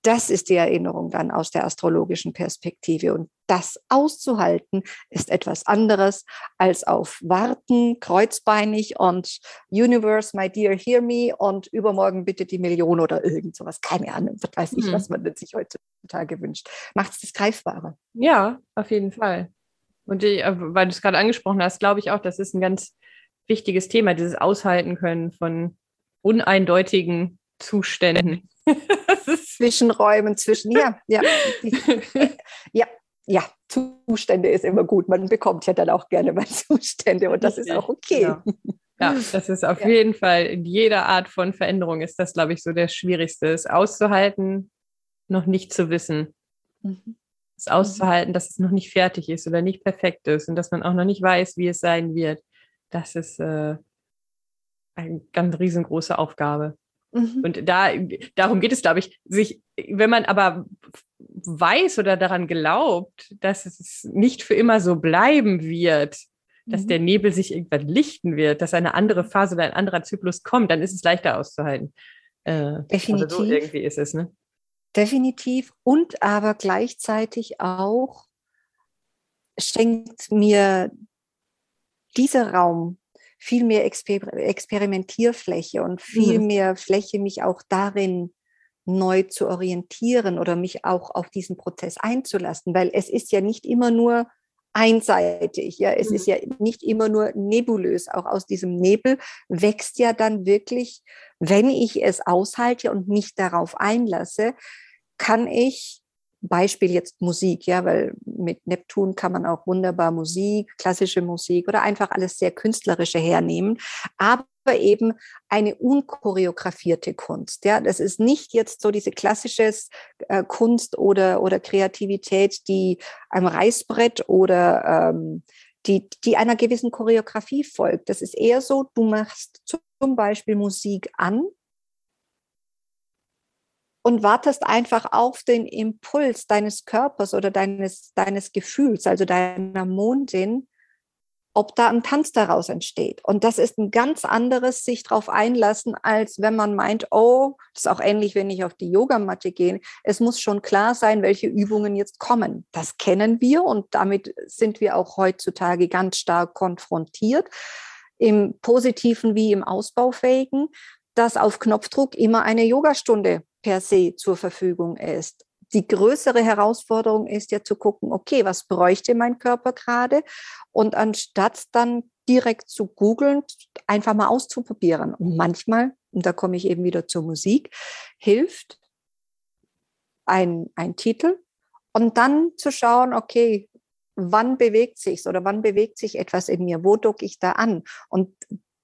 Das ist die Erinnerung dann aus der astrologischen Perspektive. Und das auszuhalten ist etwas anderes als auf Warten, kreuzbeinig und Universe, my dear, hear me und übermorgen bitte die Million oder irgend sowas. Keine Ahnung, was weiß ich, mhm. was man sich heutzutage wünscht. Macht es das greifbarer. Ja, auf jeden Fall. Und die, äh, weil du es gerade angesprochen hast, glaube ich auch, das ist ein ganz wichtiges Thema, dieses Aushalten können von uneindeutigen Zuständen. Zwischenräumen, zwischen, ja, ja, ja, ja, Zustände ist immer gut. Man bekommt ja dann auch gerne mal Zustände und das ist auch okay. Ja. Ja, das ist auf ja. jeden Fall in jeder Art von Veränderung ist das, glaube ich, so der Schwierigste, es auszuhalten, noch nicht zu wissen. Mhm. Es auszuhalten, dass es noch nicht fertig ist oder nicht perfekt ist und dass man auch noch nicht weiß, wie es sein wird. Das ist äh, eine ganz riesengroße Aufgabe. Mhm. Und da, darum geht es, glaube ich, sich, wenn man aber weiß oder daran glaubt, dass es nicht für immer so bleiben wird, dass mhm. der Nebel sich irgendwann lichten wird, dass eine andere Phase oder ein anderer Zyklus kommt, dann ist es leichter auszuhalten. Äh, Definitiv. so irgendwie ist es, ne? Definitiv. Und aber gleichzeitig auch schenkt mir dieser Raum viel mehr Exper Experimentierfläche und viel mhm. mehr Fläche, mich auch darin neu zu orientieren oder mich auch auf diesen Prozess einzulassen, weil es ist ja nicht immer nur einseitig, ja, es mhm. ist ja nicht immer nur nebulös, auch aus diesem Nebel wächst ja dann wirklich, wenn ich es aushalte und mich darauf einlasse, kann ich Beispiel jetzt Musik, ja, weil mit Neptun kann man auch wunderbar Musik, klassische Musik oder einfach alles sehr künstlerische hernehmen, aber eben eine unchoreografierte Kunst. Ja, das ist nicht jetzt so diese klassische äh, Kunst oder oder Kreativität, die einem Reißbrett oder ähm, die, die einer gewissen Choreografie folgt. Das ist eher so, du machst zum Beispiel Musik an und wartest einfach auf den Impuls deines Körpers oder deines, deines Gefühls, also deiner Mondin, ob da ein Tanz daraus entsteht. Und das ist ein ganz anderes sich darauf einlassen, als wenn man meint, oh, das ist auch ähnlich, wenn ich auf die Yogamatte gehe. Es muss schon klar sein, welche Übungen jetzt kommen. Das kennen wir und damit sind wir auch heutzutage ganz stark konfrontiert, im positiven wie im ausbaufähigen, dass auf Knopfdruck immer eine Yogastunde per se zur Verfügung ist. Die größere Herausforderung ist ja zu gucken, okay, was bräuchte mein Körper gerade? Und anstatt dann direkt zu googeln, einfach mal auszuprobieren. Und manchmal, und da komme ich eben wieder zur Musik, hilft ein, ein Titel und dann zu schauen, okay, wann bewegt sich's oder wann bewegt sich etwas in mir? Wo docke ich da an? Und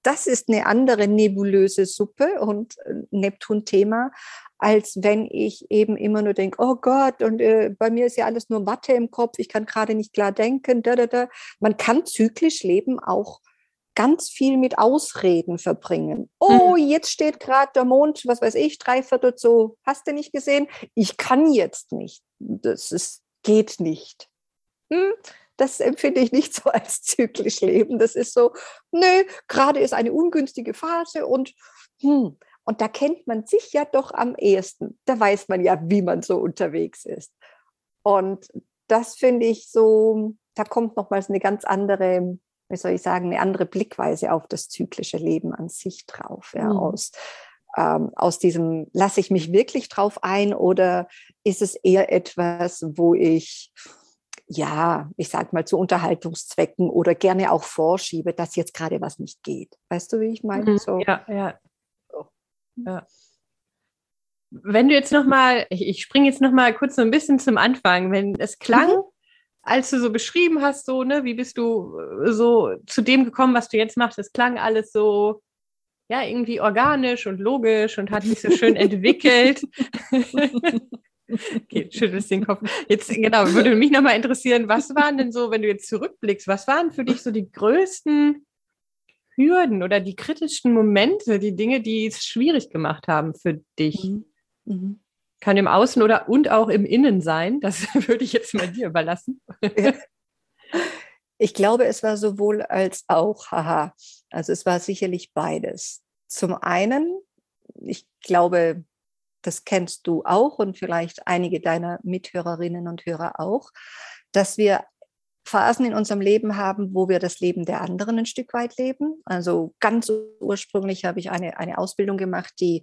das ist eine andere nebulöse Suppe und äh, Neptun-Thema, als wenn ich eben immer nur denke, oh Gott, und äh, bei mir ist ja alles nur Watte im Kopf, ich kann gerade nicht klar denken. Da, da, da. Man kann zyklisch leben auch ganz viel mit Ausreden verbringen. Oh, mhm. jetzt steht gerade der Mond, was weiß ich, dreiviertel so, hast du nicht gesehen? Ich kann jetzt nicht. Das ist, geht nicht. Hm? Das empfinde ich nicht so als zyklisch leben. Das ist so, nö, gerade ist eine ungünstige Phase und hm, und da kennt man sich ja doch am ehesten. Da weiß man ja, wie man so unterwegs ist. Und das finde ich so, da kommt nochmals eine ganz andere, wie soll ich sagen, eine andere Blickweise auf das zyklische Leben an sich drauf. Ja, mhm. aus, ähm, aus diesem, lasse ich mich wirklich drauf ein oder ist es eher etwas, wo ich ja, ich sag mal zu Unterhaltungszwecken oder gerne auch vorschiebe, dass jetzt gerade was nicht geht. Weißt du, wie ich meine? Mhm. So. Ja, ja. Ja. Wenn du jetzt noch mal, ich, ich springe jetzt noch mal kurz so ein bisschen zum Anfang, wenn es klang, mhm. als du so beschrieben hast, so ne, wie bist du äh, so zu dem gekommen, was du jetzt machst? Es klang alles so ja irgendwie organisch und logisch und hat sich so schön entwickelt. okay, schüttelst den Kopf. Jetzt genau, würde mich noch mal interessieren, was waren denn so, wenn du jetzt zurückblickst, was waren für dich so die größten Hürden oder die kritischsten Momente, die Dinge, die es schwierig gemacht haben für dich? Mhm. Mhm. Kann im Außen oder und auch im Innen sein. Das würde ich jetzt mal dir überlassen. Ja. Ich glaube, es war sowohl als auch, haha. Also es war sicherlich beides. Zum einen, ich glaube, das kennst du auch und vielleicht einige deiner Mithörerinnen und Hörer auch, dass wir Phasen in unserem Leben haben, wo wir das Leben der anderen ein Stück weit leben. Also ganz ursprünglich habe ich eine, eine Ausbildung gemacht, die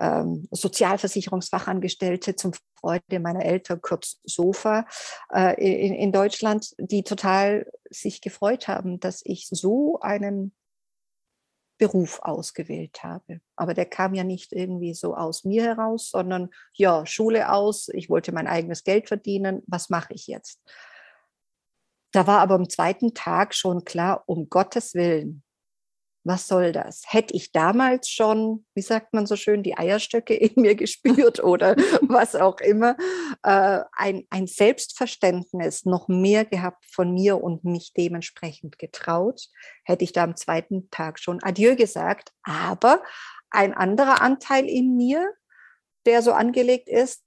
ähm, Sozialversicherungsfachangestellte zum Freude meiner Eltern, kurz SOFA, äh, in, in Deutschland, die total sich gefreut haben, dass ich so einen Beruf ausgewählt habe. Aber der kam ja nicht irgendwie so aus mir heraus, sondern ja, Schule aus, ich wollte mein eigenes Geld verdienen, was mache ich jetzt? Da war aber am zweiten Tag schon klar, um Gottes Willen, was soll das? Hätte ich damals schon, wie sagt man so schön, die Eierstöcke in mir gespürt oder was auch immer, äh, ein, ein Selbstverständnis noch mehr gehabt von mir und mich dementsprechend getraut, hätte ich da am zweiten Tag schon Adieu gesagt. Aber ein anderer Anteil in mir, der so angelegt ist,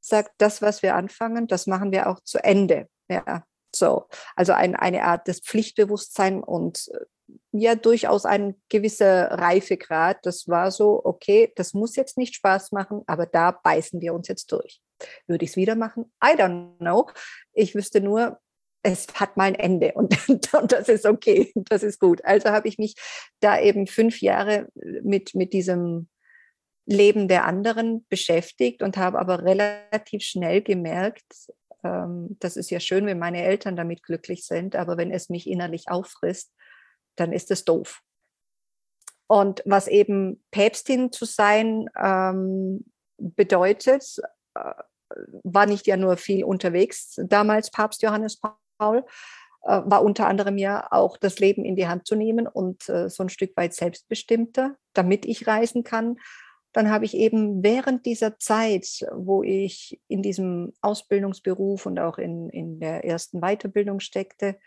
sagt, das, was wir anfangen, das machen wir auch zu Ende. Ja, so. Also ein, eine Art des Pflichtbewusstsein und äh, ja durchaus ein gewisser Reifegrad. Das war so, okay, das muss jetzt nicht Spaß machen, aber da beißen wir uns jetzt durch. Würde ich es wieder machen? I don't know. Ich wüsste nur, es hat mal ein Ende und, und das ist okay, das ist gut. Also habe ich mich da eben fünf Jahre mit, mit diesem Leben der anderen beschäftigt und habe aber relativ schnell gemerkt, ähm, das ist ja schön, wenn meine Eltern damit glücklich sind, aber wenn es mich innerlich auffrisst, dann ist es doof. Und was eben Päpstin zu sein ähm, bedeutet, äh, war nicht ja nur viel unterwegs. Damals Papst Johannes Paul äh, war unter anderem ja auch das Leben in die Hand zu nehmen und äh, so ein Stück weit selbstbestimmter, damit ich reisen kann. Dann habe ich eben während dieser Zeit, wo ich in diesem Ausbildungsberuf und auch in, in der ersten Weiterbildung steckte,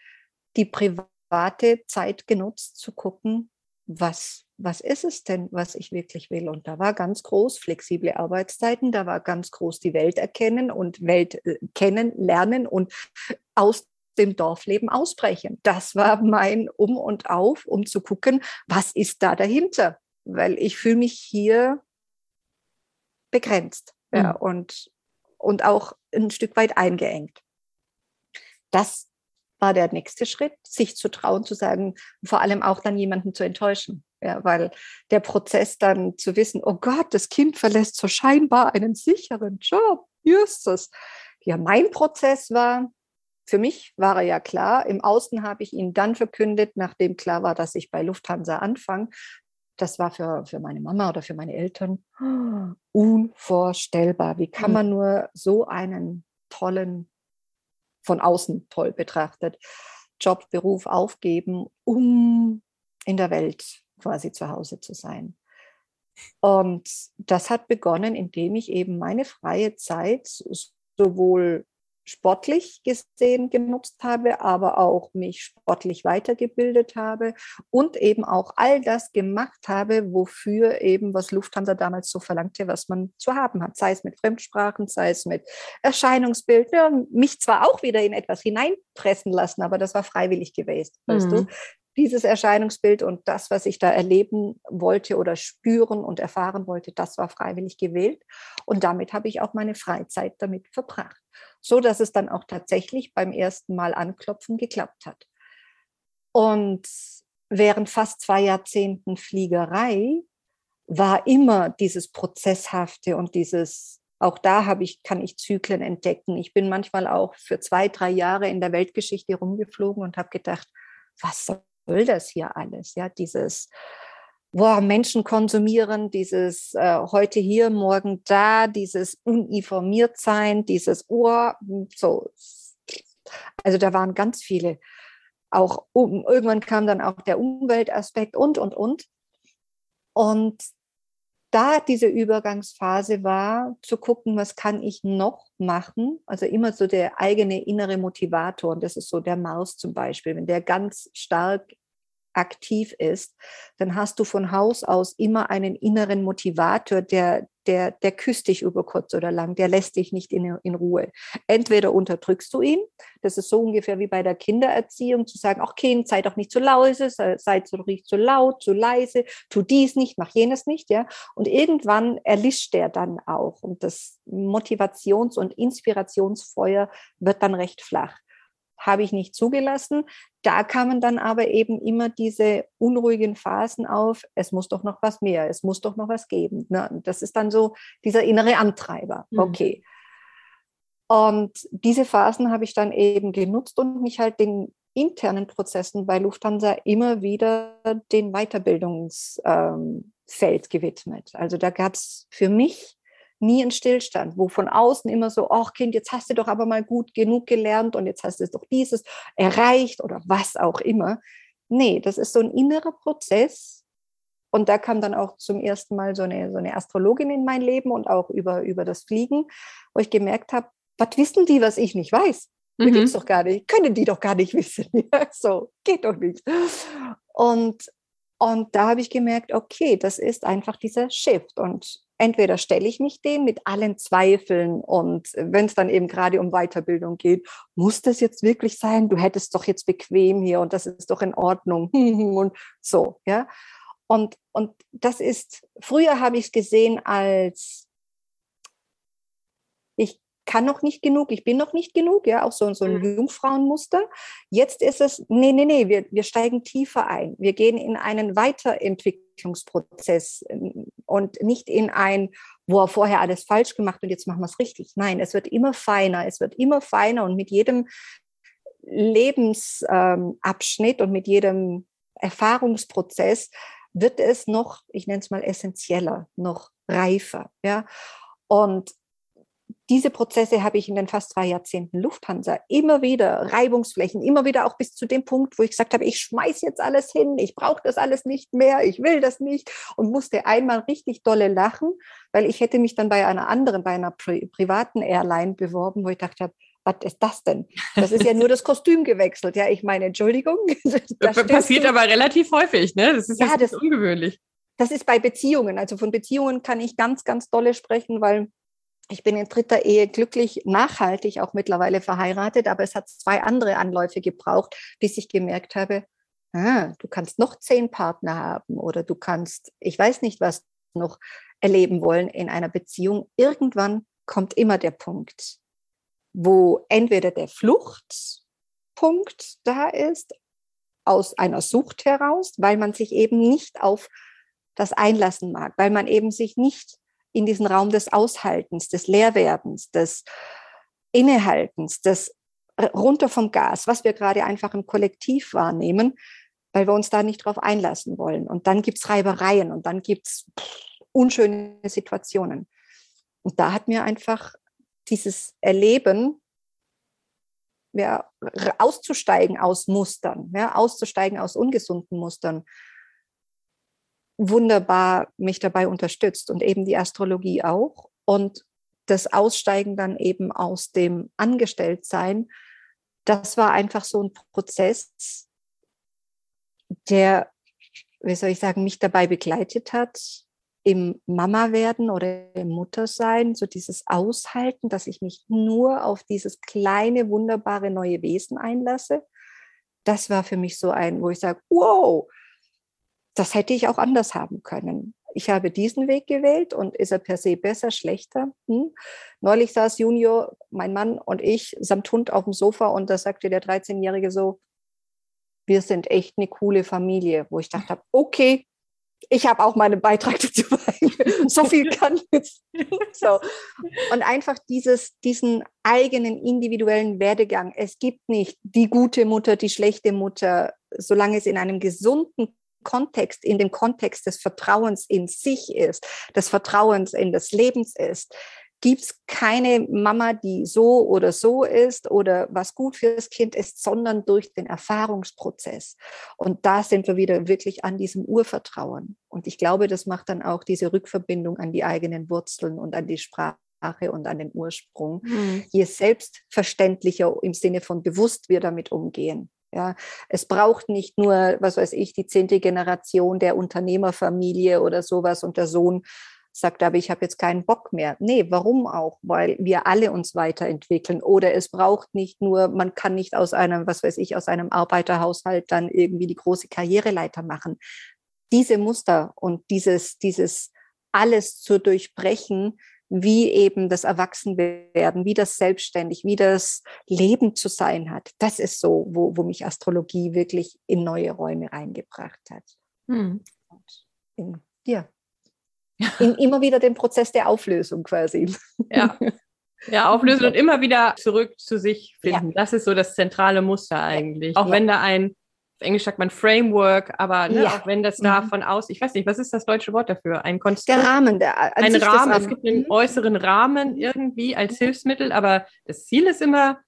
die private Zeit genutzt zu gucken, was, was ist es denn, was ich wirklich will. Und da war ganz groß flexible Arbeitszeiten, da war ganz groß die Welt erkennen und Welt äh, kennen, lernen und aus dem Dorfleben ausbrechen. Das war mein Um und Auf, um zu gucken, was ist da dahinter? Weil ich fühle mich hier begrenzt mhm. ja, und, und auch ein Stück weit eingeengt. Das war der nächste Schritt, sich zu trauen, zu sagen, vor allem auch dann jemanden zu enttäuschen. Ja, weil der Prozess dann zu wissen, oh Gott, das Kind verlässt so scheinbar einen sicheren Job. Justus. Ja, mein Prozess war, für mich war er ja klar. Im Außen habe ich ihn dann verkündet, nachdem klar war, dass ich bei Lufthansa anfange. Das war für, für meine Mama oder für meine Eltern unvorstellbar. Wie kann hm. man nur so einen tollen von außen toll betrachtet, Job, Beruf aufgeben, um in der Welt quasi zu Hause zu sein. Und das hat begonnen, indem ich eben meine freie Zeit sowohl sportlich gesehen genutzt habe, aber auch mich sportlich weitergebildet habe und eben auch all das gemacht habe, wofür eben, was Lufthansa damals so verlangte, was man zu haben hat, sei es mit Fremdsprachen, sei es mit Erscheinungsbild, ja, mich zwar auch wieder in etwas hineinpressen lassen, aber das war freiwillig gewesen, mhm. weißt du? Mhm dieses Erscheinungsbild und das, was ich da erleben wollte oder spüren und erfahren wollte, das war freiwillig gewählt. Und damit habe ich auch meine Freizeit damit verbracht. So dass es dann auch tatsächlich beim ersten Mal anklopfen geklappt hat. Und während fast zwei Jahrzehnten Fliegerei war immer dieses Prozesshafte und dieses auch da habe ich, kann ich Zyklen entdecken. Ich bin manchmal auch für zwei, drei Jahre in der Weltgeschichte rumgeflogen und habe gedacht, was soll das hier alles? Ja, dieses boah, Menschen konsumieren, dieses äh, heute hier, morgen da, dieses uniformiert sein, dieses Ohr, hm, so. Also da waren ganz viele. Auch um, irgendwann kam dann auch der Umweltaspekt und, und, und. Und da diese Übergangsphase war, zu gucken, was kann ich noch machen. Also immer so der eigene innere Motivator. Und das ist so der Mars zum Beispiel. Wenn der ganz stark aktiv ist, dann hast du von Haus aus immer einen inneren Motivator, der, der, der küsst dich über kurz oder lang, der lässt dich nicht in, in Ruhe. Entweder unterdrückst du ihn, das ist so ungefähr wie bei der Kindererziehung, zu sagen, ach Kind, sei doch nicht zu leise, sei, so nicht zu laut, zu leise, tu dies nicht, mach jenes nicht, ja. Und irgendwann erlischt der dann auch und das Motivations- und Inspirationsfeuer wird dann recht flach habe ich nicht zugelassen. Da kamen dann aber eben immer diese unruhigen Phasen auf, es muss doch noch was mehr, es muss doch noch was geben. Ne? Das ist dann so dieser innere Antreiber. Mhm. Okay. Und diese Phasen habe ich dann eben genutzt und mich halt den internen Prozessen bei Lufthansa immer wieder den Weiterbildungsfeld ähm, gewidmet. Also da gab es für mich nie ein Stillstand, wo von außen immer so, ach Kind, jetzt hast du doch aber mal gut genug gelernt und jetzt hast du doch dieses erreicht oder was auch immer. nee, das ist so ein innerer Prozess. Und da kam dann auch zum ersten Mal so eine, so eine Astrologin in mein Leben und auch über, über das Fliegen, wo ich gemerkt habe, was wissen die, was ich nicht weiß? Mhm. Gibt's doch gar nicht, können die doch gar nicht wissen. So, geht doch nicht. Und, und da habe ich gemerkt, okay, das ist einfach dieser Shift. Und entweder stelle ich mich dem mit allen Zweifeln und wenn es dann eben gerade um Weiterbildung geht, muss das jetzt wirklich sein? Du hättest doch jetzt bequem hier und das ist doch in Ordnung und so, ja. Und, und das ist, früher habe ich es gesehen als, ich kann noch nicht genug, ich bin noch nicht genug, ja, auch so, so ein mhm. Jungfrauenmuster. Jetzt ist es, nee, nee, nee, wir, wir steigen tiefer ein. Wir gehen in einen Weiterentwicklungsprozess ähm, und nicht in ein, wo er vorher alles falsch gemacht und jetzt machen wir es richtig. Nein, es wird immer feiner, es wird immer feiner und mit jedem Lebensabschnitt ähm, und mit jedem Erfahrungsprozess wird es noch, ich nenne es mal essentieller, noch reifer, ja. Und diese Prozesse habe ich in den fast zwei Jahrzehnten Lufthansa immer wieder, Reibungsflächen, immer wieder auch bis zu dem Punkt, wo ich gesagt habe, ich schmeiß jetzt alles hin, ich brauche das alles nicht mehr, ich will das nicht und musste einmal richtig dolle lachen, weil ich hätte mich dann bei einer anderen, bei einer pri privaten Airline beworben, wo ich dachte habe, was ist das denn? Das ist ja nur das Kostüm gewechselt. Ja, ich meine, Entschuldigung. Das passiert aber relativ häufig, ne? Das ist ja das, ungewöhnlich. Das ist bei Beziehungen. Also von Beziehungen kann ich ganz, ganz dolle sprechen, weil ich bin in dritter Ehe glücklich, nachhaltig auch mittlerweile verheiratet, aber es hat zwei andere Anläufe gebraucht, bis ich gemerkt habe, ah, du kannst noch zehn Partner haben oder du kannst, ich weiß nicht, was noch erleben wollen in einer Beziehung. Irgendwann kommt immer der Punkt, wo entweder der Fluchtpunkt da ist, aus einer Sucht heraus, weil man sich eben nicht auf das einlassen mag, weil man eben sich nicht in diesen Raum des Aushaltens, des Leerwerdens, des Innehaltens, des runter vom Gas, was wir gerade einfach im Kollektiv wahrnehmen, weil wir uns da nicht drauf einlassen wollen. Und dann gibt's Reibereien und dann gibt's unschöne Situationen. Und da hat mir einfach dieses Erleben, ja, auszusteigen aus Mustern, ja, auszusteigen aus ungesunden Mustern, wunderbar mich dabei unterstützt und eben die Astrologie auch. Und das Aussteigen dann eben aus dem Angestelltsein, das war einfach so ein Prozess, der, wie soll ich sagen, mich dabei begleitet hat, im Mama werden oder im Muttersein, so dieses Aushalten, dass ich mich nur auf dieses kleine, wunderbare neue Wesen einlasse. Das war für mich so ein, wo ich sage, wow, das hätte ich auch anders haben können. Ich habe diesen Weg gewählt und ist er per se besser, schlechter? Hm? Neulich saß Junior, mein Mann und ich samt Hund auf dem Sofa und da sagte der 13-Jährige so, wir sind echt eine coole Familie, wo ich dachte, okay, ich habe auch meinen Beitrag dazu so viel kann jetzt. So. Und einfach dieses, diesen eigenen individuellen Werdegang. Es gibt nicht die gute Mutter, die schlechte Mutter, solange es in einem gesunden Kontext, in dem Kontext des Vertrauens in sich ist, des Vertrauens in das Lebens ist, gibt es keine Mama, die so oder so ist oder was gut für das Kind ist, sondern durch den Erfahrungsprozess. Und da sind wir wieder wirklich an diesem Urvertrauen. Und ich glaube, das macht dann auch diese Rückverbindung an die eigenen Wurzeln und an die Sprache und an den Ursprung, mhm. je selbstverständlicher im Sinne von bewusst wir damit umgehen. Ja, es braucht nicht nur, was weiß ich, die zehnte Generation der Unternehmerfamilie oder sowas und der Sohn sagt, aber ich habe jetzt keinen Bock mehr. Nee, warum auch? Weil wir alle uns weiterentwickeln. Oder es braucht nicht nur, man kann nicht aus einem, was weiß ich, aus einem Arbeiterhaushalt dann irgendwie die große Karriereleiter machen. Diese Muster und dieses, dieses alles zu durchbrechen, wie eben das Erwachsenwerden, wie das selbstständig, wie das Leben zu sein hat. Das ist so, wo, wo mich Astrologie wirklich in neue Räume reingebracht hat. Hm. In, ja. In, immer wieder den Prozess der Auflösung quasi. Ja. Ja, auflösen und immer wieder zurück zu sich finden. Ja. Das ist so das zentrale Muster eigentlich. Auch ja. wenn da ein Englisch sagt man Framework, aber ne, ja. auch wenn das da mhm. von aus, ich weiß nicht, was ist das deutsche Wort dafür? Ein Konstrukt? Der Rahmen. Der, ein Rahmen. Es gibt einen mhm. äußeren Rahmen irgendwie als Hilfsmittel, aber das Ziel ist immer,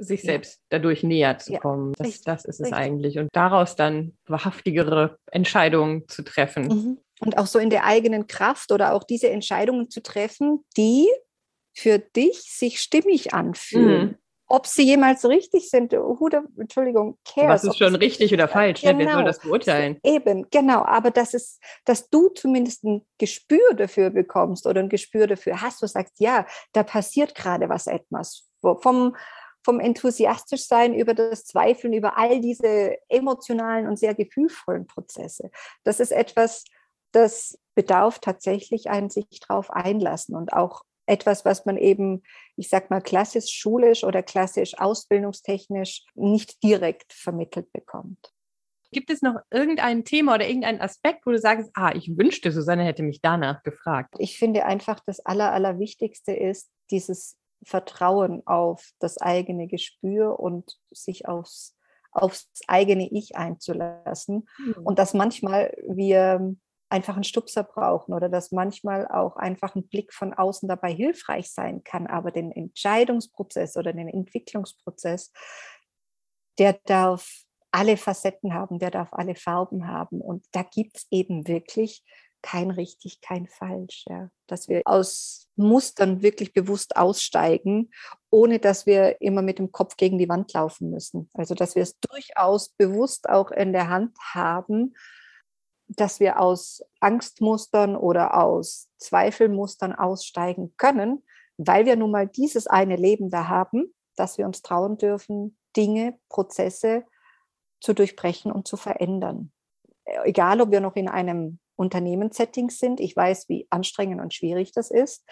sich selbst dadurch näher zu ja. kommen. Das, das ist es eigentlich. Und daraus dann wahrhaftigere Entscheidungen zu treffen. Mhm. Und auch so in der eigenen Kraft oder auch diese Entscheidungen zu treffen, die für dich sich stimmig anfühlen. Mhm. Ob sie jemals richtig sind, who the, Entschuldigung, cares. Was ist schon richtig oder falsch? Genau, ja, wer soll genau. das beurteilen? Eben, genau. Aber das ist, dass du zumindest ein Gespür dafür bekommst oder ein Gespür dafür hast, du sagst, ja, da passiert gerade was etwas. Vom, vom enthusiastisch sein über das Zweifeln, über all diese emotionalen und sehr gefühlvollen Prozesse. Das ist etwas, das bedarf tatsächlich ein sich drauf einlassen und auch etwas, was man eben, ich sag mal, klassisch schulisch oder klassisch ausbildungstechnisch nicht direkt vermittelt bekommt. Gibt es noch irgendein Thema oder irgendeinen Aspekt, wo du sagst, ah, ich wünschte, Susanne hätte mich danach gefragt? Ich finde einfach, das Aller, Allerwichtigste ist dieses Vertrauen auf das eigene Gespür und sich aufs, aufs eigene Ich einzulassen. Mhm. Und dass manchmal wir einfach einen Stupser brauchen oder dass manchmal auch einfach ein Blick von außen dabei hilfreich sein kann. Aber den Entscheidungsprozess oder den Entwicklungsprozess, der darf alle Facetten haben, der darf alle Farben haben. Und da gibt es eben wirklich kein richtig, kein falsch. Ja. Dass wir aus Mustern wirklich bewusst aussteigen, ohne dass wir immer mit dem Kopf gegen die Wand laufen müssen. Also dass wir es durchaus bewusst auch in der Hand haben, dass wir aus Angstmustern oder aus Zweifelmustern aussteigen können, weil wir nun mal dieses eine Leben da haben, dass wir uns trauen dürfen, Dinge, Prozesse zu durchbrechen und zu verändern. Egal, ob wir noch in einem Unternehmenssetting sind. Ich weiß, wie anstrengend und schwierig das ist,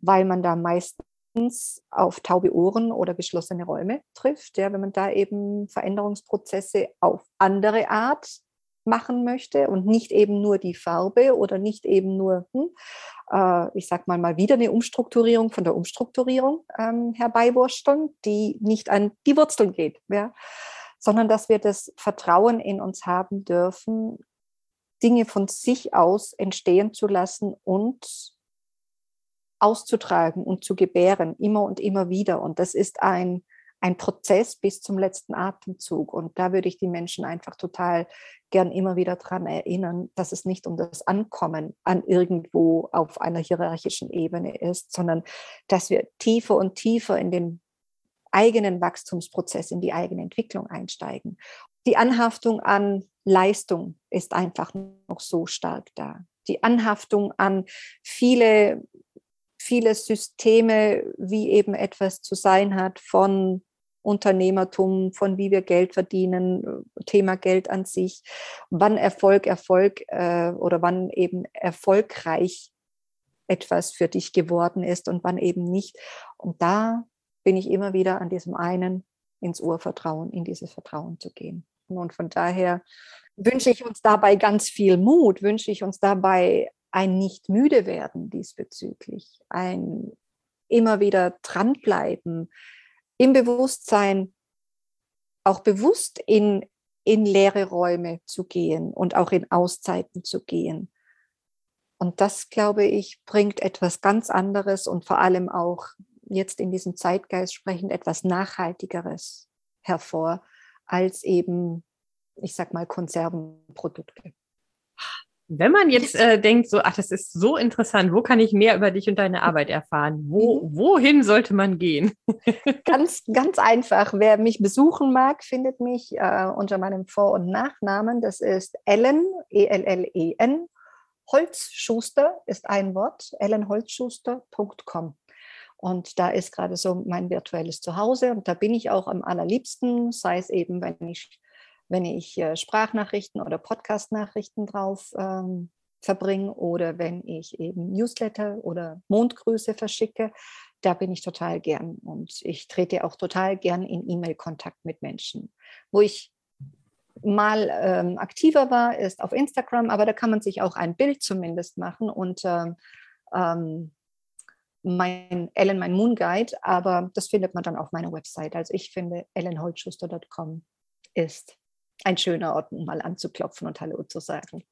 weil man da meistens auf taube Ohren oder geschlossene Räume trifft, ja, wenn man da eben Veränderungsprozesse auf andere Art machen möchte und nicht eben nur die Farbe oder nicht eben nur, hm, äh, ich sag mal, mal wieder eine Umstrukturierung von der Umstrukturierung ähm, herbeiwursteln, die nicht an die Wurzeln geht, ja, sondern dass wir das Vertrauen in uns haben dürfen, Dinge von sich aus entstehen zu lassen und auszutragen und zu gebären, immer und immer wieder. Und das ist ein ein Prozess bis zum letzten Atemzug. Und da würde ich die Menschen einfach total gern immer wieder daran erinnern, dass es nicht um das Ankommen an irgendwo auf einer hierarchischen Ebene ist, sondern dass wir tiefer und tiefer in den eigenen Wachstumsprozess, in die eigene Entwicklung einsteigen. Die Anhaftung an Leistung ist einfach noch so stark da. Die Anhaftung an viele, viele Systeme, wie eben etwas zu sein hat, von Unternehmertum, von wie wir Geld verdienen, Thema Geld an sich, wann Erfolg Erfolg äh, oder wann eben erfolgreich etwas für dich geworden ist und wann eben nicht. Und da bin ich immer wieder an diesem einen ins Urvertrauen, in dieses Vertrauen zu gehen. Und von daher wünsche ich uns dabei ganz viel Mut, wünsche ich uns dabei ein nicht müde werden diesbezüglich, ein immer wieder dranbleiben, im Bewusstsein auch bewusst in, in leere Räume zu gehen und auch in Auszeiten zu gehen. Und das, glaube ich, bringt etwas ganz anderes und vor allem auch jetzt in diesem Zeitgeist sprechend etwas Nachhaltigeres hervor als eben, ich sag mal, Konservenprodukte. Wenn man jetzt äh, denkt, so, ach, das ist so interessant, wo kann ich mehr über dich und deine Arbeit erfahren? Wo, mhm. wohin sollte man gehen? ganz, ganz einfach. Wer mich besuchen mag, findet mich äh, unter meinem Vor- und Nachnamen. Das ist Ellen, E-L-L-E-N. Holzschuster ist ein Wort, ellenholzschuster.com. Und da ist gerade so mein virtuelles Zuhause und da bin ich auch am allerliebsten, sei es eben, wenn ich wenn ich äh, Sprachnachrichten oder Podcastnachrichten drauf ähm, verbringe oder wenn ich eben Newsletter oder Mondgrüße verschicke, da bin ich total gern und ich trete auch total gern in E-Mail-Kontakt mit Menschen. Wo ich mal ähm, aktiver war, ist auf Instagram, aber da kann man sich auch ein Bild zumindest machen und ähm, ähm mein Ellen, mein Moon Guide, aber das findet man dann auf meiner Website. Also ich finde ellenholtschuster.com ist ein schöner Ort, um mal anzuklopfen und Hallo zu sagen.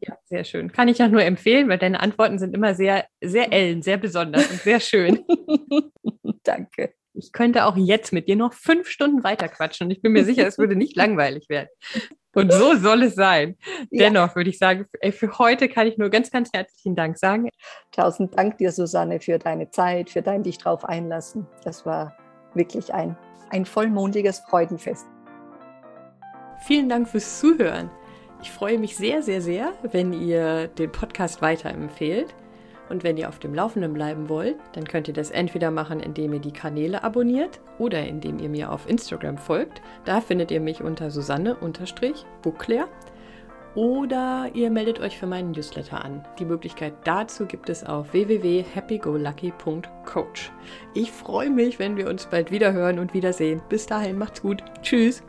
Ja, sehr schön. Kann ich auch nur empfehlen, weil deine Antworten sind immer sehr, sehr Ellen, sehr besonders und sehr schön. Danke. Ich könnte auch jetzt mit dir noch fünf Stunden weiter quatschen und ich bin mir sicher, es würde nicht langweilig werden. Und so soll es sein. Ja. Dennoch würde ich sagen, für heute kann ich nur ganz, ganz herzlichen Dank sagen. Tausend Dank dir, Susanne, für deine Zeit, für dein dich drauf einlassen. Das war wirklich ein, ein vollmondiges Freudenfest. Vielen Dank fürs Zuhören. Ich freue mich sehr, sehr, sehr, wenn ihr den Podcast weiterempfehlt. Und wenn ihr auf dem Laufenden bleiben wollt, dann könnt ihr das entweder machen, indem ihr die Kanäle abonniert oder indem ihr mir auf Instagram folgt. Da findet ihr mich unter Susanne-Buckler. Oder ihr meldet euch für meinen Newsletter an. Die Möglichkeit dazu gibt es auf www.happygolucky.coach. Ich freue mich, wenn wir uns bald wieder hören und wiedersehen. Bis dahin, macht's gut. Tschüss.